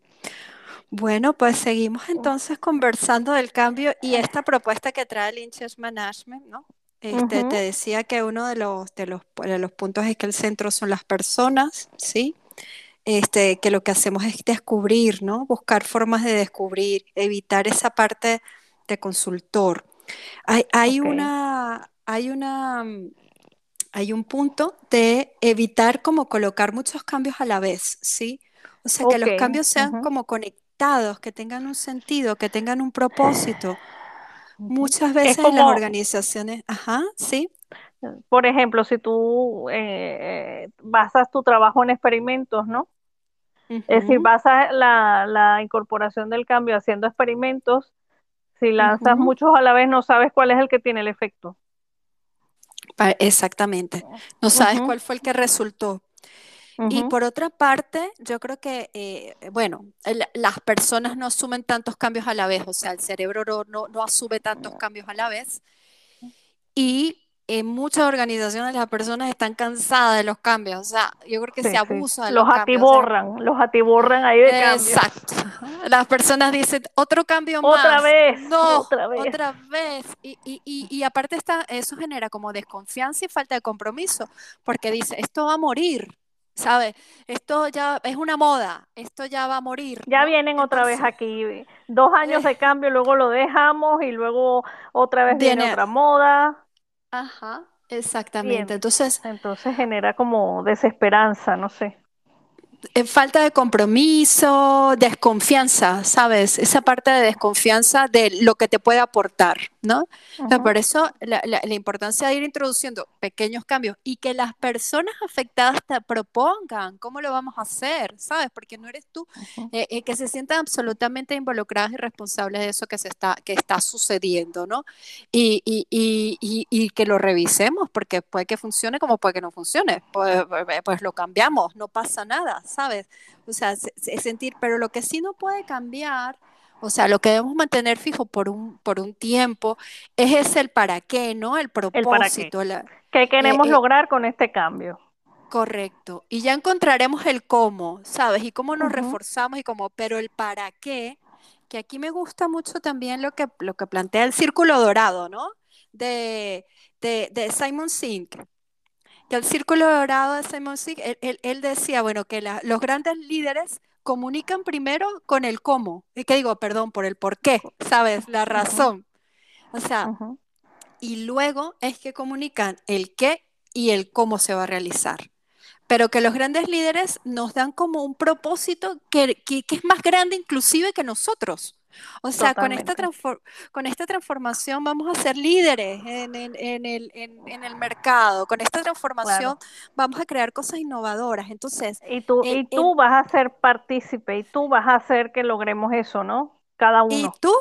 Bueno, pues seguimos entonces conversando del cambio y esta propuesta que trae el Change Management, ¿no? Este, Te decía que uno de los, de los, de los puntos es que el centro son las personas, ¿sí? Este, que lo que hacemos es descubrir, ¿no? Buscar formas de descubrir, evitar esa parte de consultor. Hay, hay una, hay una, hay un punto de evitar como colocar muchos cambios a la vez, ¿sí? O sea, que los cambios sean como conectados, que tengan un sentido, que tengan un propósito. Muchas veces en las organizaciones, ajá, sí. Por ejemplo, si tú eh, basas tu trabajo en experimentos, ¿no? Es decir, basas la, la, incorporación del cambio haciendo experimentos. Si lanzas muchos a la vez, no sabes cuál es el que tiene el efecto. Exactamente. No sabes cuál fue el que resultó. Y por otra parte, yo creo que, eh, bueno, las personas no asumen tantos cambios a la vez, o sea, el cerebro no, no, asume tantos cambios a la vez. Y en muchas organizaciones las personas están cansadas de los cambios, o sea, yo creo que se abusa de los, los atiborran, los atiborran ahí de cambios. Exacto. Las personas dicen, otro cambio más. Otra vez. No, otra vez. Otra vez. Y, y, y, y, aparte está, eso genera como desconfianza y falta de compromiso, porque dice, esto va a morir. ¿Sabes? Esto ya es una moda, esto ya va a morir. Ya vienen otra vez aquí, dos años de cambio, luego lo dejamos y luego otra vez viene, otra moda. Ajá, exactamente. Entonces, entonces genera como desesperanza, no sé. Eh, falta de compromiso, desconfianza, ¿sabes? Esa parte de desconfianza de lo que te puede aportar, ¿no? Por eso la, importancia de ir introduciendo pequeños cambios y que las personas afectadas te propongan cómo lo vamos a hacer, ¿sabes? Porque no eres tú, eh, eh, que se sientan absolutamente involucradas y responsables de eso que, se está, que está sucediendo, ¿no? Y, y, y, y, que lo revisemos, porque puede que funcione como puede que no funcione, pues, pues lo cambiamos, no pasa nada, ¿sabes? O sea, sentir, pero lo que sí no puede cambiar, o sea, lo que debemos mantener fijo por un, por un tiempo es ese el para qué, ¿no? El propósito. El qué. queremos eh, eh, lograr con este cambio? Correcto. Y ya encontraremos el cómo, ¿sabes? Y cómo nos reforzamos y cómo, pero el para qué, que aquí me gusta mucho también lo que, lo que plantea el círculo dorado, ¿no? De, de, de Simon Sink, que el círculo dorado de Simon Sinek, él, decía, bueno, que los grandes líderes comunican primero con el cómo, y que digo, perdón, por el por qué, ¿sabes? La razón. O sea, y luego es que comunican el qué y el cómo se va a realizar. Pero que los grandes líderes nos dan como un propósito que, que es más grande inclusive que nosotros. O sea, con esta, con esta transformación vamos a ser líderes en, el, mercado, con esta transformación vamos a crear cosas innovadoras. Entonces, y tú, y tú vas a ser partícipe y tú vas a hacer que logremos eso, ¿no? Cada uno. Y tú,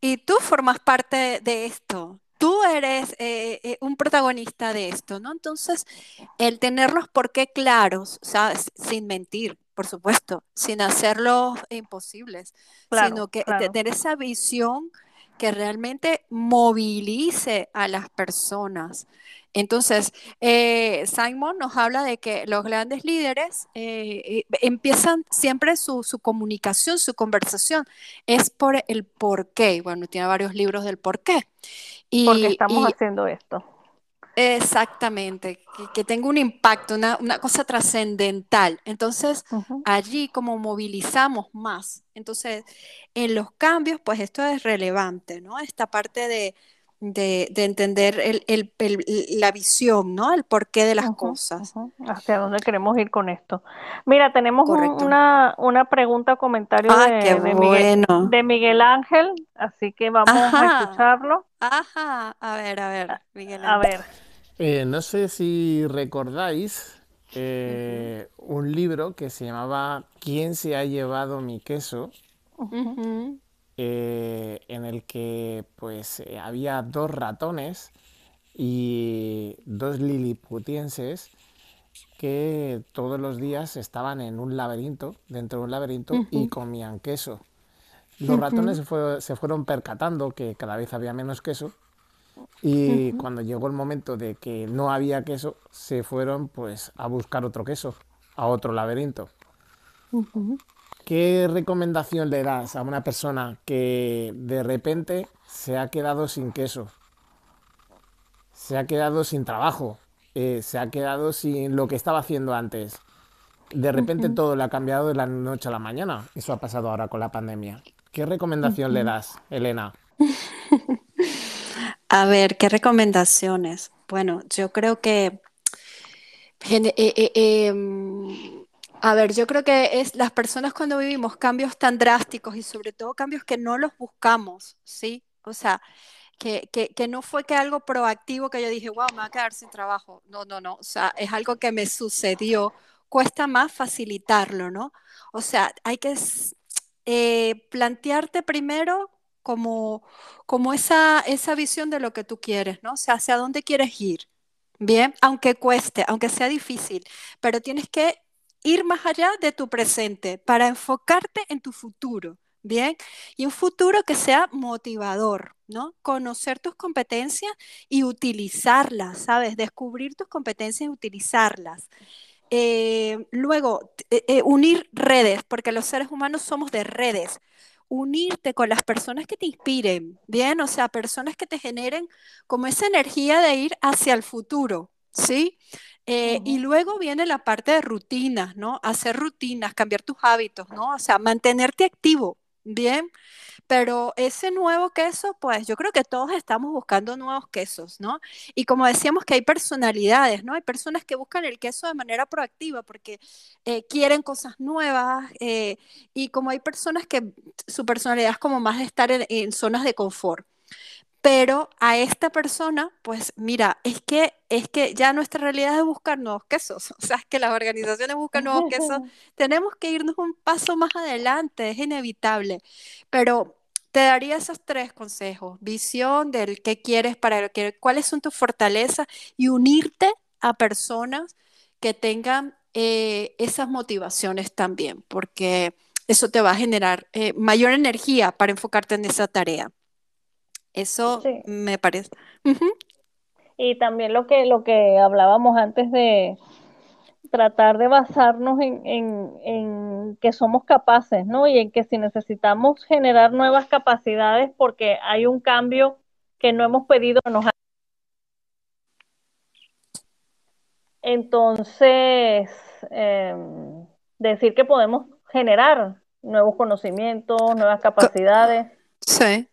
y tú formas parte de esto tú eres eh, eh, un protagonista de esto, ¿no? Entonces, el tener los por qué claros, ¿sabes? Sin mentir, por supuesto, sin hacerlos imposibles, sino que tener esa visión que realmente movilice a las personas. Entonces, eh, Simon nos habla de que los grandes líderes empiezan siempre su, su, comunicación, su conversación, es por el por qué. Bueno, tiene varios libros del por qué. Porque estamos haciendo esto. Exactamente, que, tenga un impacto, una, cosa trascendental. Entonces, allí como movilizamos más. Entonces, en los cambios, pues esto es relevante, ¿no? Esta parte de, de, entender el, la visión, ¿no? El porqué de las cosas. Hacia dónde queremos ir con esto. Mira, tenemos una, una, pregunta o comentario ah, de, Miguel, Ángel, así que vamos a escucharlo. Ajá, a ver, a ver, Miguel Ángel. A ver. Eh, no sé si recordáis eh, un libro que se llamaba ¿Quién se ha llevado mi queso? Eh, en el que pues había dos ratones y dos liliputienses que todos los días estaban en un laberinto, dentro de un laberinto, y comían queso. Los ratones se, fueron percatando que cada vez había menos queso y cuando llegó el momento de que no había queso, se fueron pues a buscar otro queso, a otro laberinto. ¿Qué recomendación le das a una persona que de repente se ha quedado sin queso? Se ha quedado sin trabajo, eh, se ha quedado sin lo que estaba haciendo antes. De repente todo le ha cambiado de la noche a la mañana. Eso ha pasado ahora con la pandemia. ¿Qué recomendación le das, Elena? A ver, ¿qué recomendaciones? Bueno, yo creo que eh, eh, em, A ver, yo creo que es las personas cuando vivimos cambios tan drásticos y sobre todo cambios que no los buscamos, ¿sí? O sea, que, que, no fue que algo proactivo que yo dije, wow, me va a quedar sin trabajo. No, no, no. O sea, es algo que me sucedió. Cuesta más facilitarlo, ¿no? O sea, hay que eh, plantearte primero como, como esa, esa visión de lo que tú quieres, ¿no? O sea, hacia dónde quieres ir. Bien, aunque cueste, aunque sea difícil, pero tienes que ir más allá de tu presente para enfocarte en tu futuro. Bien, y un futuro que sea motivador, ¿no? Conocer tus competencias y utilizarlas, ¿sabes? Descubrir tus competencias y utilizarlas. Eh, luego, eh, eh, unir redes, porque los seres humanos somos de redes. Unirte con las personas que te inspiren, ¿bien? O sea, personas que te generen como esa energía de ir hacia el futuro, ¿sí? Eh, y luego viene la parte de rutinas, ¿no? Hacer rutinas, cambiar tus hábitos, ¿no? O sea, mantenerte activo, ¿bien? Pero ese nuevo queso, pues yo creo que todos estamos buscando nuevos quesos, ¿no? Y como decíamos que hay personalidades, ¿no? Hay personas que buscan el queso de manera proactiva porque eh, quieren cosas nuevas eh, y como hay personas que su personalidad es como más de estar en, en zonas de confort. Pero a esta persona, pues mira, es que, es que ya nuestra realidad es buscar nuevos quesos. O sea, es que las organizaciones buscan nuevos quesos. Tenemos que irnos un paso más adelante, es inevitable. Pero te daría esos tres consejos. Visión del qué quieres para lo que, cuáles son tus fortalezas y unirte a personas que tengan eh, esas motivaciones también, porque eso te va a generar eh, mayor energía para enfocarte en esa tarea. Eso Sí, me parece. Y también lo que, lo que hablábamos antes de tratar de basarnos en, en, en que somos capaces, ¿no? Y en que si necesitamos generar nuevas capacidades porque hay un cambio que no hemos pedido, nos ha- entonces eh, decir que podemos generar nuevos conocimientos, nuevas Co- capacidades. Sí,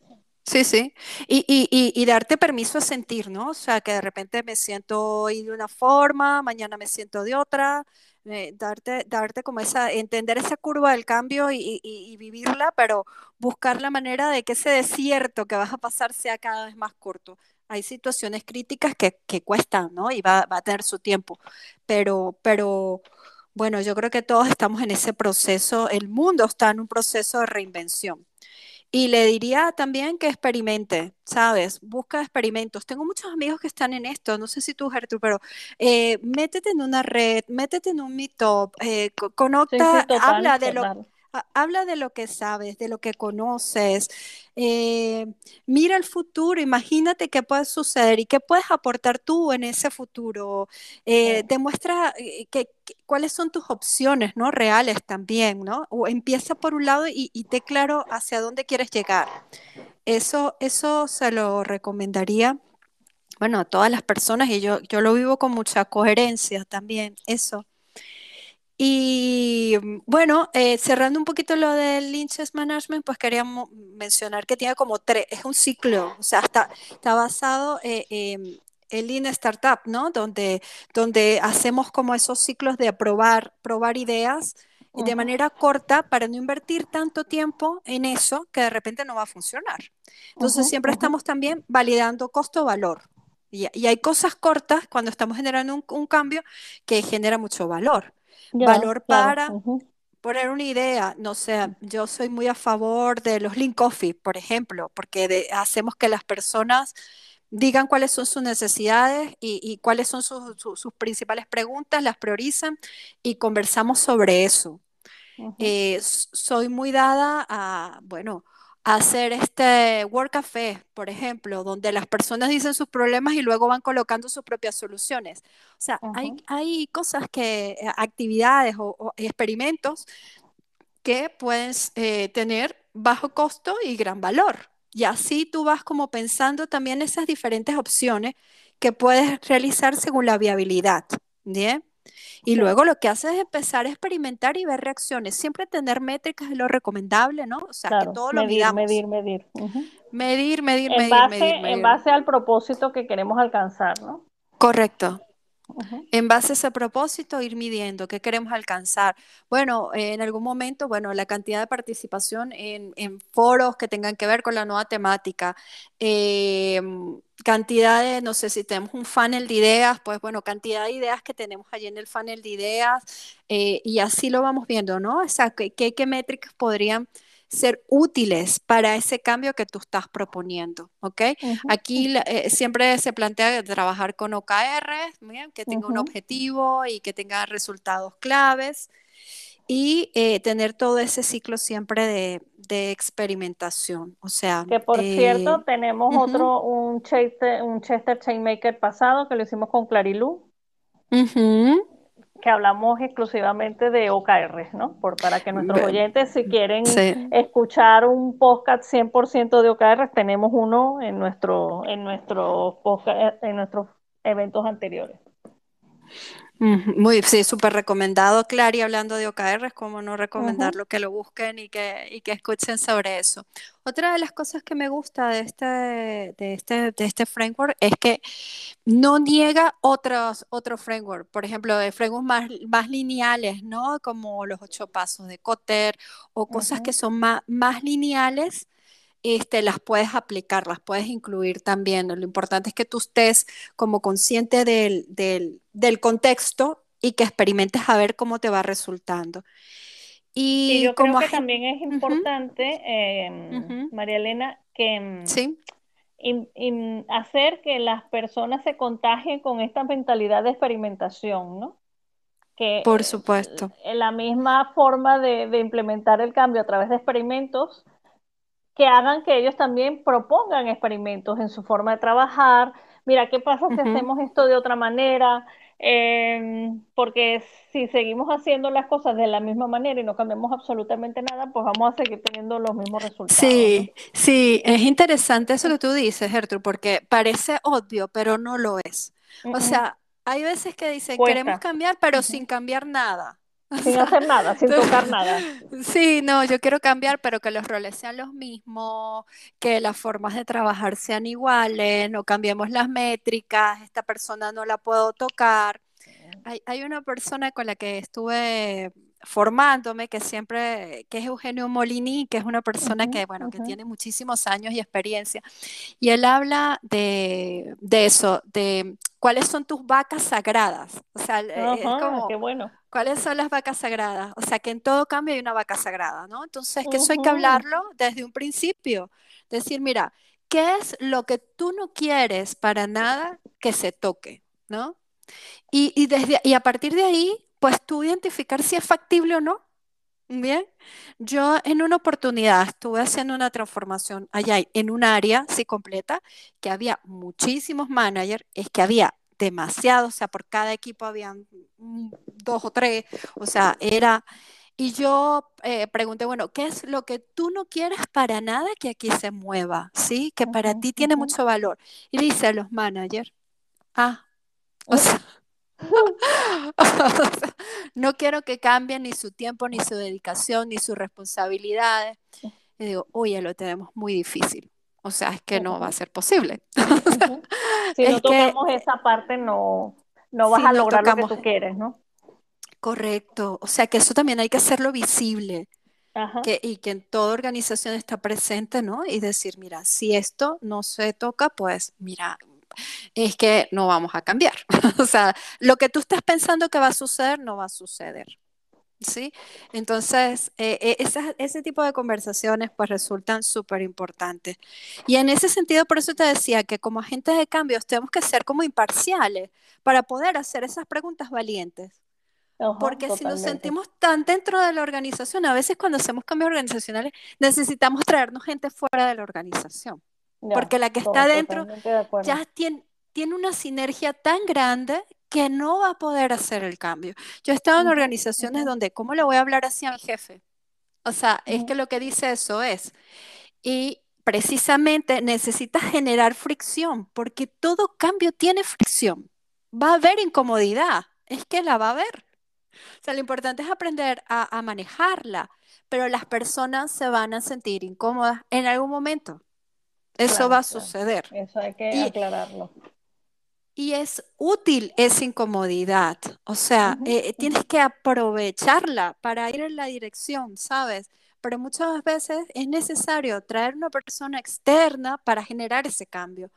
sí, sí. Y, y, y, darte permiso a sentir, ¿no? O sea, que de repente me siento hoy de una forma, mañana me siento de otra. eh, darte, darte como esa, entender esa curva del cambio y vivirla, pero buscar la manera de que ese desierto que vas a pasar sea cada vez más corto. Hay situaciones críticas que, que cuestan, ¿no? Y va, va a tener su tiempo. Pero, pero, bueno, yo creo que todos estamos en ese proceso, el mundo está en un proceso de reinvención. Y le diría también que experimente, ¿sabes? Busca experimentos. Tengo muchos amigos que están en esto, no sé si tú, Gertrude, pero eh, métete en una red, métete en un meetup, eh, co- Sí, sí, conecta, total, habla de lo, total. Habla de lo que sabes, de lo que conoces, eh, mira el futuro, imagínate qué puede suceder y qué puedes aportar tú en ese futuro. Sí. Eh, demuestra eh, que, que- cuáles son tus opciones, ¿no? Reales también, ¿no? O empieza por un lado y, y té claro hacia dónde quieres llegar. Eso, eso se lo recomendaría, bueno, a todas las personas y yo, yo lo vivo con mucha coherencia también, eso. Y mm, bueno, eh, cerrando un poquito lo del Lynch's Management, pues queríamos mencionar que tiene como tres, es un ciclo, o sea, está, está basado eh, em, en Lean Startup, ¿no? Donde, donde hacemos como esos ciclos de probar, probar ideas de Ujú, manera corta para no invertir tanto tiempo en eso que de repente no va a funcionar. Entonces, siempre estamos también validando costo-valor. Y, y hay cosas cortas cuando estamos generando un, un cambio que genera mucho valor Valor para poner una idea. No sé, yo soy muy a favor de los Lean Coffee, por ejemplo, porque de- hacemos que las personas digan cuáles son sus necesidades y, y cuáles son sus, sus- sus principales preguntas, las priorizan y conversamos sobre eso eh, soy muy dada a, bueno, hacer este Work Café, por ejemplo, donde las personas dicen sus problemas y luego van colocando sus propias soluciones. O sea, hay, Ujú, hay cosas que, eh, actividades o, o experimentos que puedes eh, tener bajo costo y gran valor. Y así tú vas como pensando también esas diferentes opciones que puedes realizar según la viabilidad. ¿Bien? Y luego lo que haces es empezar a experimentar y ver reacciones. Siempre tener métricas es lo recomendable, ¿no? O sea, que todo lo Medir, midamos. medir, medir. ujú. Medir, medir, En medir, base, medir, en medir. base al propósito que queremos alcanzar, ¿no? Correcto. En base a ese propósito, ir midiendo qué queremos alcanzar. Bueno, en algún momento, bueno, la cantidad de participación en, foros que tengan que ver con la nueva temática, em, cantidad de, no sé si tenemos un funnel de ideas, pues bueno, cantidad de ideas que tenemos allí en el funnel de ideas eh, y así lo vamos viendo, ¿no? O sea, qué, qué métricas podrían ser útiles para ese cambio que tú estás proponiendo, ¿ok? Aquí eh, siempre se plantea trabajar con OKR, que tenga un objetivo y que tenga resultados claves y eh, tener todo ese ciclo siempre de, experimentación, o sea... Que por cierto, eh, tenemos otro, un Chester, un Chester Chainmaker pasado que lo hicimos con Clarilú que hablamos exclusivamente de OKR, ¿no? Por, para que nuestros oyentes, si quieren escuchar un podcast 100% de OKR, tenemos uno en nuestro, en nuestro en nuestros eventos anteriores. Muy, sí, súper recomendado, Clary, hablando de OKR, es como no recomendarlo, que lo busquen y que, y que escuchen sobre eso. Otra de las cosas que me gusta de este, de este, de este framework es que no niega otros, otro framework, por ejemplo, de frameworks más, más lineales, ¿no? Como los ocho pasos de Kotter o cosas que son más, más lineales este, las puedes aplicar, las puedes incluir también. Lo importante es que tú estés como consciente del, contexto y que experimentes a ver cómo te va resultando. Y, yo como creo que también es importante, em, María Elena, que em, hacer que las personas se contagien con esta mentalidad de experimentación, ¿no? Que, Por supuesto. En la misma forma de, de implementar el cambio a través de experimentos, que hagan que ellos también propongan experimentos en su forma de trabajar. Mira, ¿qué pasa si hacemos esto de otra manera? Em, porque si seguimos haciendo las cosas de la misma manera y no cambiamos absolutamente nada, pues vamos a seguir teniendo los mismos resultados. Sí, sí, es interesante eso que tú dices, Gertrude, porque parece obvio, pero no lo es. O sea, hay veces que dicen, queremos cambiar, pero sin cambiar nada. Sin hacer nada, sin tocar nada. Sí, no, yo quiero cambiar, pero que los roles sean los mismos, que las formas de trabajar sean iguales, no cambiemos las métricas, esta persona no la puedo tocar. Hay, hay una persona con la que estuve formándome, que siempre, que es Eugenio Molini, que es una persona que, bueno, que tiene muchísimos años y experiencia. Y él habla de, de eso, de cuáles son tus vacas sagradas. O sea, es como, qué bueno. ¿cuáles son las vacas sagradas? O sea, que en todo cambio hay una vaca sagrada, ¿no? Entonces, que eso hay que hablarlo desde un principio. Decir, mira, ¿qué es lo que tú no quieres para nada que se toque, ¿no? Y, y, desde, y a partir de ahí, pues tú identificar si es factible o no. Bien, yo en una oportunidad estuve haciendo una transformación allá en un área, sí, completa, que había muchísimos managers, es que había demasiados, o sea, por cada equipo habían dos o tres, o sea, era... Y yo eh, pregunté, bueno, ¿qué es lo que tú no quieres para nada que aquí se mueva? ¿Sí? Que para ti tiene mucho valor. Y dice a los managers, ah, o sea, no quiero que cambien ni su tiempo, ni su dedicación, ni sus responsabilidades. Y digo, oye, lo tenemos muy difícil. O sea, es que no va a ser posible. si no tocamos esa parte, no, no vas a lograr lo que tú quieres, ¿no? Correcto. O sea, que eso también hay que hacerlo visible. Que, y que en toda organización está presente, ¿no? Y decir, mira, si esto no se toca, pues mira, es que no vamos a cambiar. o sea, lo que tú estás pensando que va a suceder, no va a suceder. ¿Sí? Entonces, eh, eh, ese tipo de conversaciones pues resultan súper importantes. Y en ese sentido, por eso te decía que como agentes de cambios tenemos que ser como imparciales para poder hacer esas preguntas valientes. Porque si nos sentimos tan dentro de la organización, a veces cuando hacemos cambios organizacionales necesitamos traernos gente fuera de la organización porque la que está dentro ya tiene, tiene una sinergia tan grande que no va a poder hacer el cambio. Yo he estado en organizaciones donde, ¿cómo le voy a hablar así al jefe? O sea, es que lo que dice eso es. Y precisamente necesitas generar fricción, porque todo cambio tiene fricción. Va a haber incomodidad, es que la va a haber. O sea, lo importante es aprender a manejarla, pero las personas se van a sentir incómodas en algún momento. Eso va a suceder. Eso hay que aclararlo. Y es útil esa incomodidad, o sea, eh, tienes que aprovecharla para ir en la dirección, ¿sabes? Pero muchas veces es necesario traer una persona externa para generar ese cambio,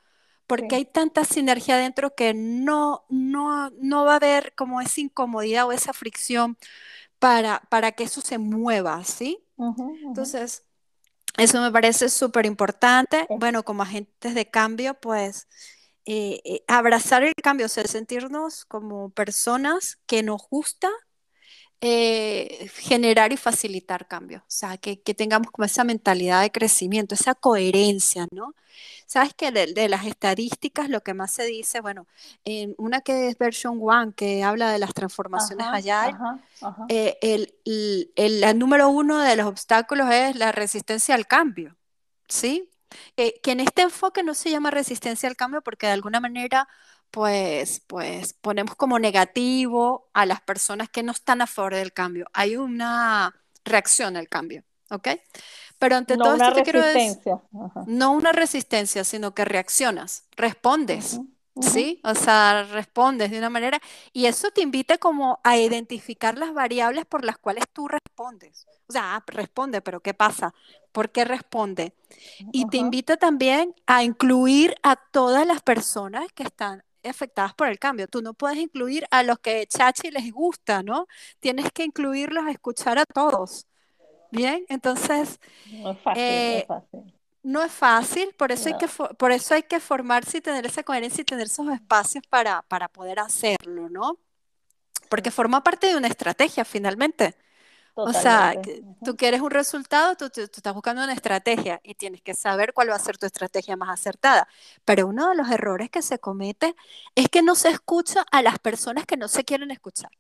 porque hay tanta sinergia dentro que no, no, no va a haber como esa incomodidad o esa fricción para, para que eso se mueva, ¿sí? Entonces, eso me parece súper importante. Bueno, como agentes de cambio, pues eh, eh, abrazar el cambio, o sea, sentirnos como personas que nos gusta eh, generar y facilitar cambio, o sea, que, tengamos como esa mentalidad de crecimiento, esa coherencia, ¿no? Sabes que de, las estadísticas lo que más se dice, bueno, en una que es version one, que habla de las transformaciones allá, el, el número uno de los obstáculos es la resistencia al cambio, ¿sí? que en este enfoque no se llama resistencia al cambio porque de alguna manera pues, pues ponemos como negativo a las personas que no están a favor del cambio. Hay una reacción al cambio, ¿ok? Pero ante todo esto te quiero decir, no una resistencia, sino que reaccionas, respondes. ¿sí? O sea, respondes de una manera y eso te invita como a identificar las variables por las cuales tú respondes. O sea, ah, responde, pero ¿qué pasa? ¿Por qué responde? Y te invita también a incluir a todas las personas que están afectadas por el cambio. Tú no puedes incluir a los que chachi les gusta, ¿no? Tienes que incluirlos a escuchar a todos. Bien, entonces... No es fácil, no es eh, fácil no es fácil, por eso, hay que, por eso hay que formarse y tener esa coherencia y tener esos espacios para, para poder hacerlo, ¿no? Porque forma parte de una estrategia finalmente. O sea, tú quieres un resultado, tú, tú, estás buscando una estrategia y tienes que saber cuál va a ser tu estrategia más acertada. Pero uno de los errores que se comete es que no se escucha a las personas que no se quieren escuchar.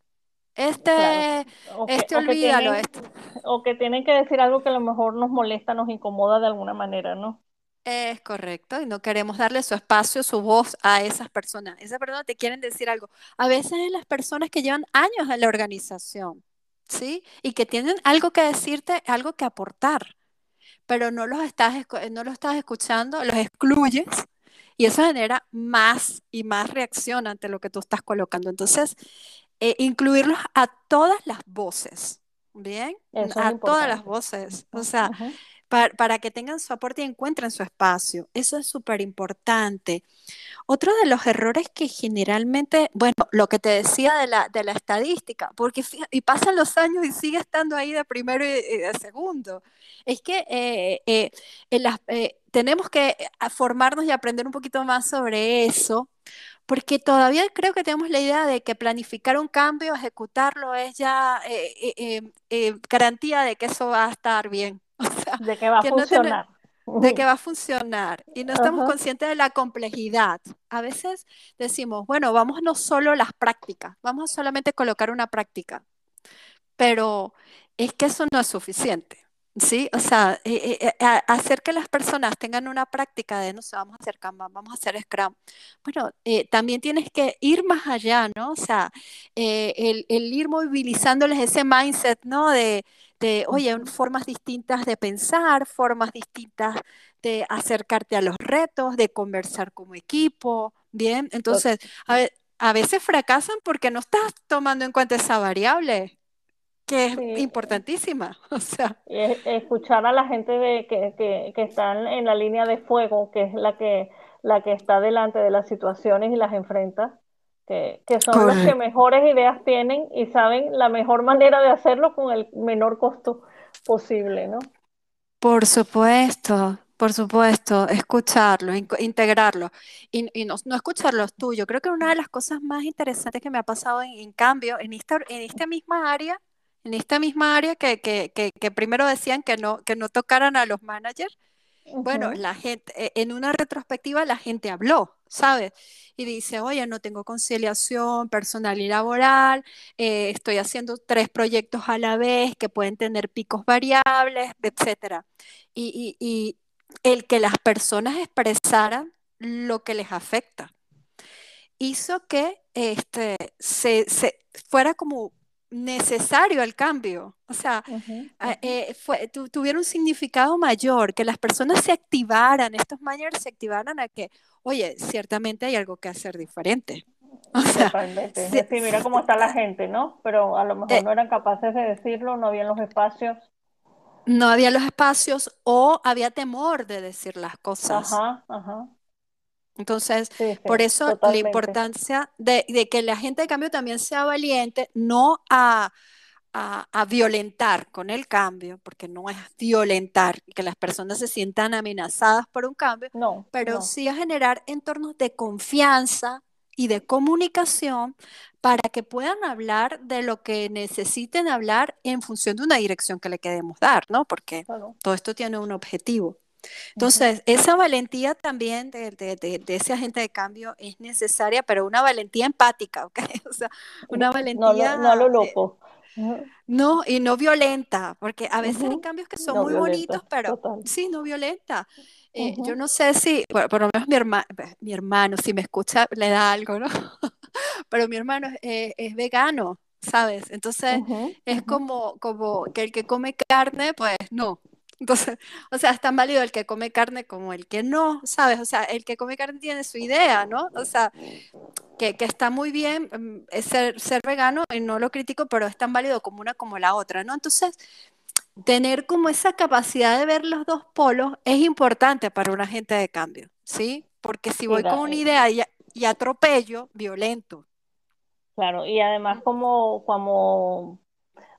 Este, este olvídalo. este. O que tienen que decir algo que a lo mejor nos molesta, nos incomoda de alguna manera, ¿no? Es correcto, y no queremos darle su espacio, su voz a esas personas. Esas personas te quieren decir algo. A veces es las personas que llevan años en la organización, ¿sí? Y que tienen algo que decirte, algo que aportar, pero no los estás, no los estás escuchando, los excluyes, y eso genera más y más reacción ante lo que tú estás colocando. Entonces, eh, incluirlos a todas las voces, ¿bien? a todas las voces, o sea, para, que tengan su aporte y encuentren su espacio. Eso es súper importante. Otro de los errores que generalmente, bueno, lo que te decía de la, de la estadística, porque y pasan los años y sigue estando ahí de primero y, de segundo, es que eh, eh, tenemos que formarnos y aprender un poquito más sobre eso porque todavía creo que tenemos la idea de que planificar un cambio, ejecutarlo, es ya eh, eh, eh, garantía de que eso va a estar bien. De que va a funcionar. de que va a funcionar y no estamos conscientes de la complejidad. A veces decimos, bueno, vamos no solo las prácticas, vamos a solamente colocar una práctica, pero es que eso no es suficiente. Sí, o sea, eh, eh, eh, hacer que las personas tengan una práctica de, no sé, vamos a hacer Kanban, vamos a hacer Scrum. Bueno, también tienes que ir más allá, ¿no? O sea, el, ir movilizándoles ese mindset, ¿no? De, de, oye, formas distintas de pensar, formas distintas de acercarte a los retos, de conversar como equipo, ¿bien? Entonces, a, a veces fracasan porque no estás tomando en cuenta esa variable que es importantísima. O sea. escuchar a la gente de, que, que, que están en la línea de fuego, que es la que, la que está delante de las situaciones y las enfrenta, que, que son los que mejores ideas tienen y saben la mejor manera de hacerlo con el menor costo posible, ¿no? Por supuesto, por supuesto, escucharlo, integrarlo y, y no, no, escucharlos tú. Yo creo que una de las cosas más interesantes que me ha pasado en, en cambio en esta, en esta misma área en esta misma área que, que, que, primero decían que no, que no tocaran a los managers. Bueno, la gente, e, en una retrospectiva la gente habló, ¿sabes? Y dice, oye, no tengo conciliación personal y laboral, eh, estoy haciendo tres proyectos a la vez que pueden tener picos variables, etc. Y, y, y el que las personas expresaran lo que les afecta hizo que este, se, se fuera como necesario el cambio. O sea, eh, fue, tuvieron un significado mayor, que las personas se activaran, estos managers se activaran a que, oye, ciertamente hay algo que hacer diferente. O sea, mira cómo está la gente, ¿no? Pero a lo mejor eh no eran capaces de decirlo, no habían los espacios. No había los espacios o había temor de decir las cosas. Ajá, ajá. Entonces, por eso la importancia de, que la gente de cambio también sea valiente, no a, violentar con el cambio, porque no es violentar que las personas se sientan amenazadas por un cambio, pero sí a generar entornos de confianza y de comunicación para que puedan hablar de lo que necesiten hablar en función de una dirección que le queremos dar, ¿no? Porque todo esto tiene un objetivo. Entonces, esa valentía también de, de, ese agente de cambio es necesaria, pero una valentía empática, ¿ok? O sea, una valentía... No, lo loco. No, y no violenta, porque a veces hay cambios que son muy bonitos, pero sí, no violenta. Eh, yo no sé si, por, lo menos mi, hermano, mi hermano, si me escucha, le da algo, ¿no? pero mi hermano es, es vegano, ¿sabes? Entonces es como, como que el que come carne, pues no, entonces, o sea, es tan válido el que come carne como el que no, ¿sabes? O sea, el que come carne tiene su idea, ¿no? O sea, que, que está muy bien mm, ser, ser vegano y no lo critico, pero es tan válido como una como la otra, ¿no? Entonces, tener como esa capacidad de ver los dos polos es importante para un agente de cambio, ¿sí? Porque si voy con una idea y, y atropello, violento. Claro, y además como, como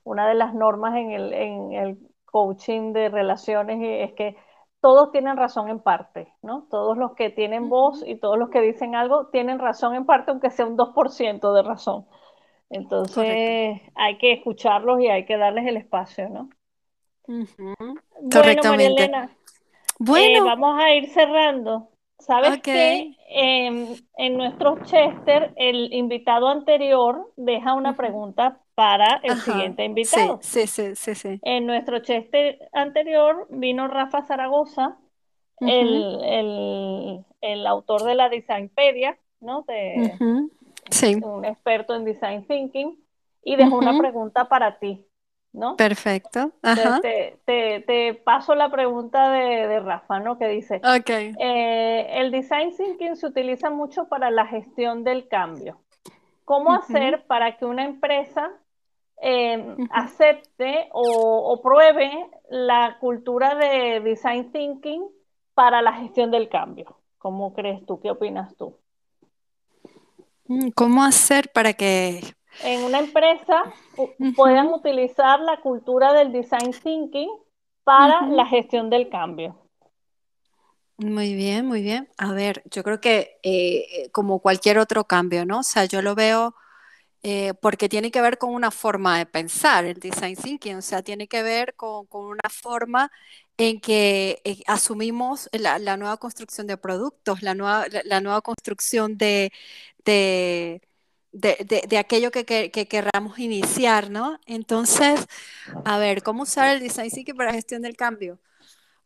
una de las normas en el, en el coaching de relaciones es que todos tienen razón en parte, ¿no? Todos los que tienen voz y todos los que dicen algo tienen razón en parte, aunque sea un 2% de razón. Entonces hay que escucharlos y hay que darles el espacio, ¿no? Bueno, María Elena, eh, bueno. vamos a ir cerrando. ¿Sabes que en nuestro Chester el invitado anterior deja una pregunta para el siguiente invitado. Sí, sí, sí, sí, En nuestro cheste anterior vino Rafa Zaragoza, el, autor de la Designpedia, ¿no? De, sí. Un experto en Design Thinking, y dejó una pregunta para ti, ¿no? Perfecto. Te, paso la pregunta de, Rafa, ¿no? Que dice, okay. Eh, el Design Thinking se utiliza mucho para la gestión del cambio. ¿Cómo hacer para que una empresa Em, acepte o, pruebe la cultura de design thinking para la gestión del cambio. ¿Cómo crees tú? ¿Qué opinas tú? Mm, ¿Cómo hacer para que... En una empresa puedan utilizar la cultura del design thinking para la gestión del cambio. Muy bien, muy bien. A ver, yo creo que eh, como cualquier otro cambio, ¿no? O sea, yo lo veo eh, porque tiene que ver con una forma de pensar, el design thinking, o sea, tiene que ver con, una forma en que eh, asumimos la, nueva construcción de productos, la nueva, la, nueva construcción de, de, de, aquello que, que, que, queramos iniciar, ¿no? Entonces, a ver, ¿cómo usar el design thinking para gestión del cambio?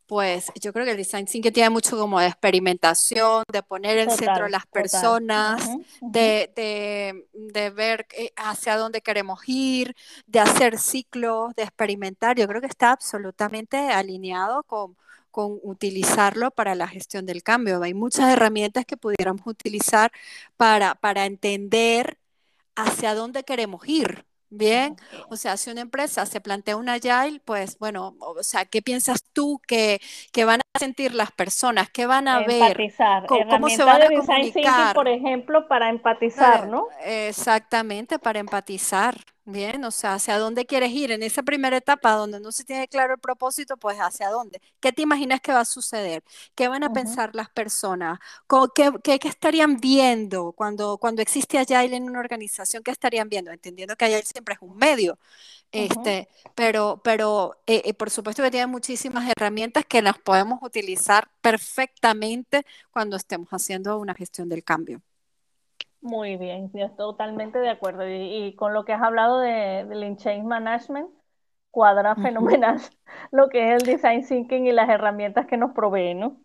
Pues yo creo que el design thinking tiene mucho como de experimentación, de poner en centro a las personas, De, ver hacia dónde queremos ir, de hacer ciclos, de experimentar. Yo creo que está absolutamente alineado con, con utilizarlo para la gestión del cambio. Hay muchas herramientas que pudiéramos utilizar para, para entender hacia dónde queremos ir. Bien, o sea, si una empresa se plantea un agile, pues bueno, o sea, ¿qué piensas tú que, que van a sentir las personas? ¿Qué van a empatizar. ver? ¿Cómo, cómo se van a comunicar? por ejemplo, para empatizar, ¿no? Exactamente, para empatizar. Bien, o sea, ¿hacia dónde quieres ir? En esa primera etapa donde no se tiene claro el propósito, pues ¿hacia dónde? ¿Qué te imaginas que va a suceder? ¿Qué van a pensar las personas? ¿Qué, qué, qué, estarían viendo cuando, cuando existe Agile en una organización? ¿Qué estarían viendo? Entendiendo que Agile siempre es un medio, este, pero, pero eh, eh, por supuesto que tiene muchísimas herramientas que las podemos utilizar perfectamente cuando estemos haciendo una gestión del cambio. Muy bien, yo estoy totalmente de acuerdo. Y, con lo que has hablado de, del Change Management, cuadra fenomenal lo que es el Design Thinking y las herramientas que nos provee, ¿no?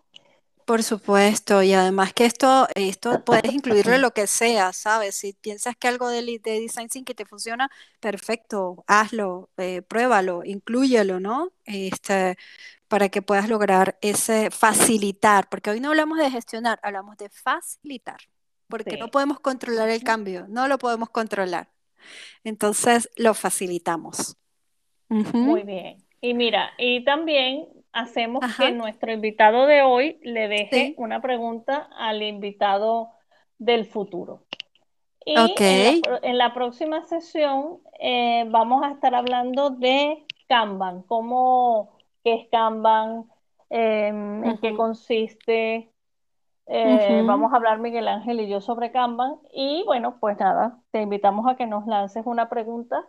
Por supuesto, y además que esto, esto puedes incluirlo en lo que sea, ¿sabes? Si piensas que algo de design thinking te funciona, perfecto, hazlo, eh, pruébalo, inclúyelo, ¿no? Este, para que puedas lograr ese facilitar, porque hoy no hablamos de gestionar, hablamos de facilitar, porque no podemos controlar el cambio, no lo podemos controlar. Entonces lo facilitamos. Muy bien. Y mira, y también hacemos que nuestro invitado de hoy le deje sí, una pregunta al invitado del futuro. Y la, en la próxima sesión eh, vamos a estar hablando de Kanban, cómo, qué es Kanban, em, en qué consiste. Eh, vamos a hablar Miguel Ángel y yo sobre Kanban. Y bueno, pues nada, te invitamos a que nos lances una pregunta.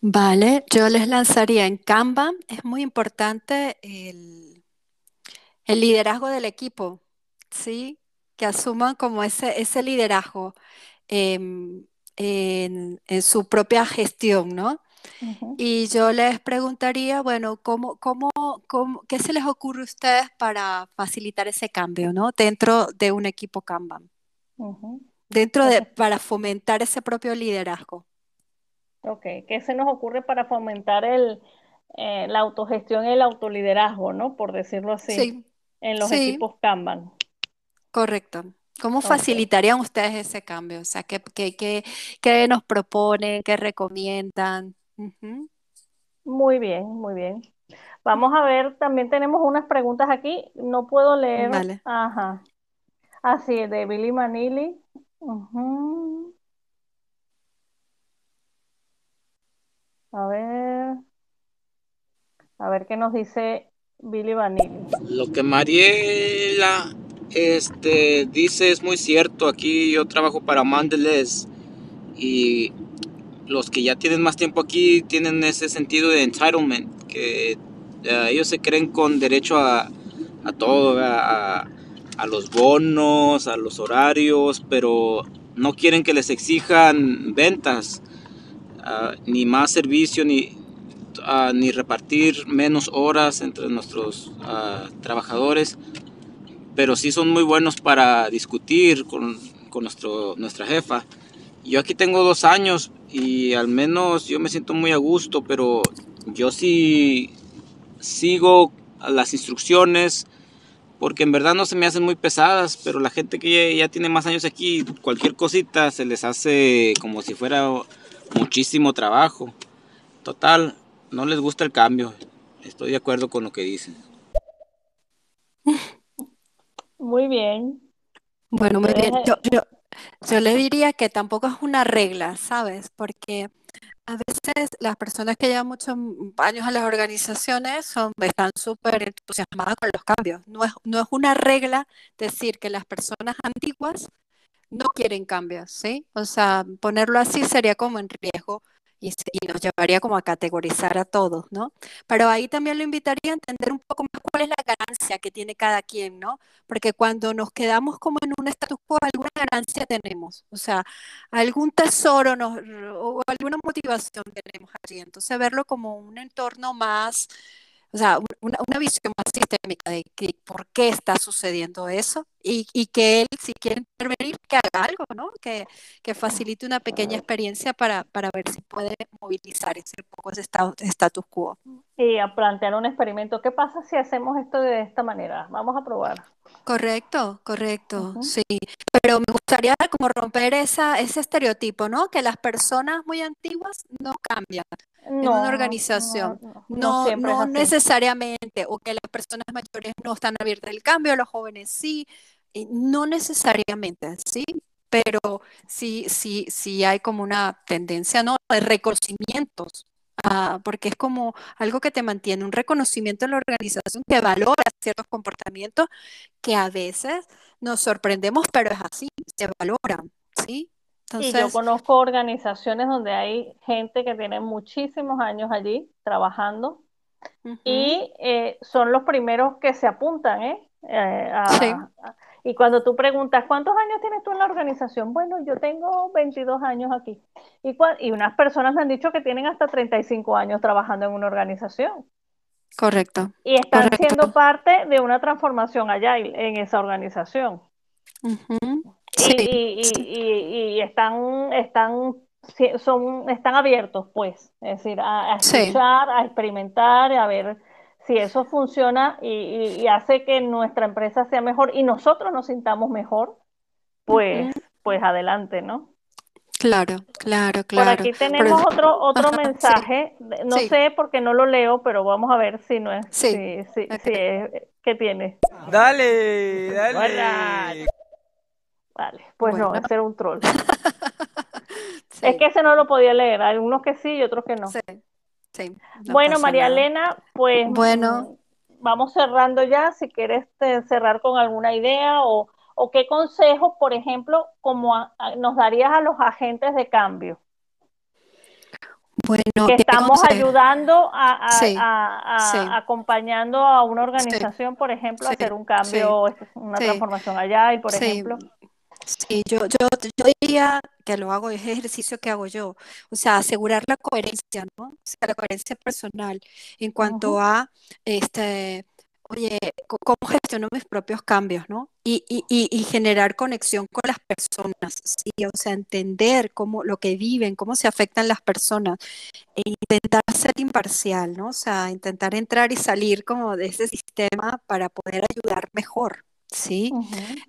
Vale, yo les lanzaría en Kanban, es muy importante el, el liderazgo del equipo, ¿sí? Que asuman como ese, ese liderazgo em, en, en su propia gestión, ¿no? Y yo les preguntaría, bueno, ¿cómo, cómo, cómo- qué se les ocurre a ustedes para facilitar ese cambio, ¿no? Dentro de un equipo Kanban, dentro de, para fomentar ese propio liderazgo. Ok, ¿qué se nos ocurre para fomentar el, eh, la autogestión y el autoliderazgo, ¿no? Por decirlo así, Sí, en los sí. equipos Kanban. Correcto. ¿Cómo facilitarían ustedes ese cambio? O sea, ¿qué, qué, qué- qué nos proponen? ¿Qué recomiendan? Muy bien, muy bien. Vamos a ver, también tenemos unas preguntas aquí. No puedo leer, Vale. ajá, así, de Billy Manili. Ujú. A ver, a ver qué nos dice Billy Vanilli. Lo que Mariela este, dice es muy cierto. Aquí yo trabajo para Mondelez y los que ya tienen más tiempo aquí tienen ese sentido de entitlement, que eh, ellos se creen con derecho a, a todo, a, a los bonos, a los horarios, pero no quieren que les exijan ventas, ah, ni más servicio, ni, ah, ni repartir menos horas entre nuestros ah, trabajadores, pero sí son muy buenos para discutir con, con nuestro, nuestra jefa. Yo aquí tengo dos años y al menos yo me siento muy a gusto, pero yo sí sigo las instrucciones porque en verdad no se me hacen muy pesadas, pero la gente que ya, ya tiene más años aquí, cualquier cosita se les hace como si fuera muchísimo trabajo. Total, no les gusta el cambio. Estoy de acuerdo con lo que dicen. Muy bien. Bueno, muy bien. Yo, yo, yo le diría que tampoco es una regla, ¿sabes? Porque a veces las personas que llevan muchos años en las organizaciones son, están súper entusiasmadas con los cambios. No es, no es una regla decir que las personas antiguas no quieren cambios, ¿sí? O sea, ponerlo así sería como en riesgo y, se- y nos llevaría como a categorizar a todos, ¿no? Pero ahí también lo invitaría a entender un poco más cuál es la ganancia que tiene cada quien, ¿no? Porque cuando nos quedamos como en un status quo, alguna ganancia tenemos, o sea, algún tesoro o alguna motivación tenemos allí. Entonces, verlo como un entorno más o sea, un- una, una visión más sistémica de que, por qué está sucediendo eso y, y que él, si quiere intervenir, que haga algo, ¿no? Que, que facilite una pequeña experiencia para, para ver si puede movilizar ese poco ese status quo. y a plantear un experimento. ¿Qué pasa si hacemos esto de esta manera? Vamos a probar. Correcto, correcto, sí. Pero me gustaría como romper esa, ese estereotipo, ¿no? Que las personas muy antiguas no cambian en una No, no, no, organización. no, no necesariamente, o que las personas mayores no están abiertas al cambio, los jóvenes sí, no necesariamente, ¿sí? Pero sí, sí, sí hay como una tendencia, ¿no? De reconocimientos, ah, porque es como algo que te mantiene, un reconocimiento en la organización que valora ciertos comportamientos que a veces nos sorprendemos, pero es así, se valoran, ¿sí? Y yo Entonces, conozco organizaciones donde hay gente que tiene muchísimos años allí trabajando y eh, son los primeros que se apuntan, ¿eh? Eh, sí, a- a- y cuando tú preguntas, ¿cuántos años tienes tú en la organización? Bueno, yo tengo 22 años aquí. Y, y unas personas me han dicho que tienen hasta 35 años trabajando en una organización. Correcto. Y están correcto. siendo parte de una transformación allá en esa organización. Y, Sí, y- y- sí, y- y están, están, son, están abiertos, pues, es decir, a, a sí. escuchar, a experimentar, a ver si eso funciona y, y- y hace que nuestra empresa sea mejor y nosotros nos sintamos mejor, pues, pues adelante, ¿no? Claro, claro, Por claro. aquí Pero- tenemos otro, otro Ajá, sí, mensaje, no sí. sé porque no lo leo, pero vamos a ver si no es, Sí, si, si, ok. si es, ¿qué tiene? Dale, dale. Hola. Vale, pues no, ese era un troll. Sí, Es que ese no lo podía leer, hay unos que sí y otros que no. sí, sí, no Bueno, María nada. Elena, pues Bueno. vamos cerrando ya. Si quieres cerrar con alguna idea o, o qué consejos, por ejemplo, como a- a- nos darías a los agentes de cambio, Bueno, que ¿qué estamos consejo? ayudando a, Sí, sí. acompañando a una organización, por ejemplo, a hacer un cambio, una transformación allá y, por Sí, ejemplo. Sí, yo, yo, yo diría que lo hago, es ejercicio que hago yo. O sea, asegurar la coherencia, ¿no? O sea, la coherencia personal en cuanto a, este, oye, cómo gestiono mis propios cambios, ¿no? Y, y, y, y generar conexión con las personas, sí, o sea, entender cómo lo que viven, cómo se afectan las personas, e intentar ser imparcial, ¿no? O sea, intentar entrar y salir como de ese sistema para poder ayudar mejor, ¿sí?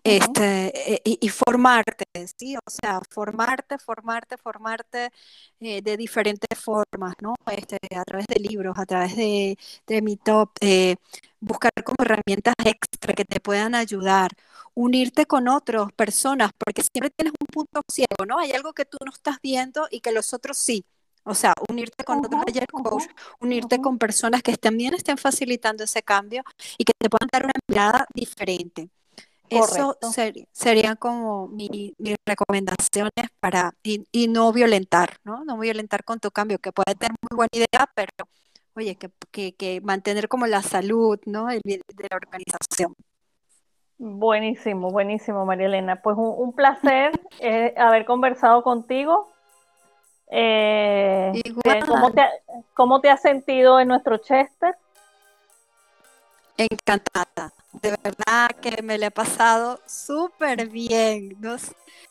Este, eh, y, y formarte, ¿sí? O sea, formarte, formarte, formarte eh, de diferentes formas, ¿no? Este, a través de libros, a través de, de Meetup, eh, buscar como herramientas extra que te puedan ayudar, unirte con otras personas, porque siempre tienes un punto ciego, ¿no? Hay algo que tú no estás viendo y que los otros sí. O sea, unirte con otros ayer coach, unirte con personas que también estén facilitando ese cambio y que te puedan dar una mirada diferente. Eso ser- serían como mi- mis recomendaciones para, y, y no violentar, ¿no? No violentar con tu cambio, que puede tener muy buena idea, pero oye, que, que, que mantener como la salud, ¿no? El de la organización. Buenísimo, buenísimo, María Elena. Pues un, un placer eh, haber conversado contigo. Eh, ¿cómo te, ha- cómo te has sentido en nuestro Chester? Encantada. De verdad que me la he pasado súper bien. ¿no?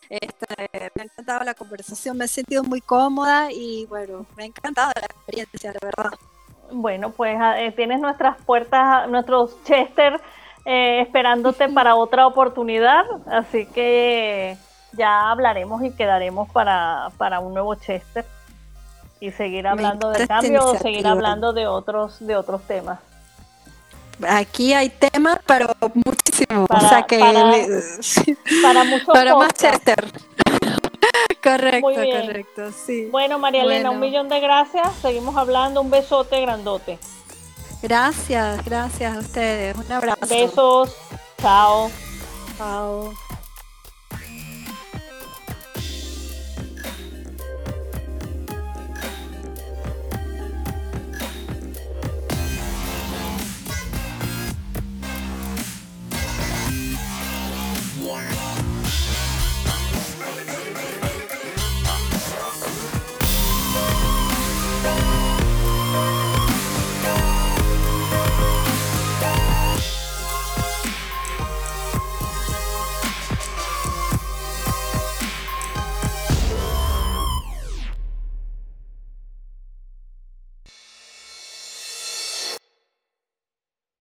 Este, me ha encantado la conversación, me he sentido muy cómoda y bueno, me ha encantado la experiencia, de verdad. Bueno, pues ah, eh, tienes nuestras puertas, nuestros Chester eh, esperándote para otra oportunidad, así que ya hablaremos y quedaremos para, para un nuevo Chester y seguir hablando del cambio o seguir hablando de otros, de otros temas. Aquí hay temas, pero muchísimo. o Para- sea que para- Para muchos para más. Chester. correcto, correcto, sí. Bueno, María Elena, un millón de gracias. Seguimos hablando. Un besote grandote. Gracias, gracias a ustedes. Un abrazo. Besos. Chao. Chao.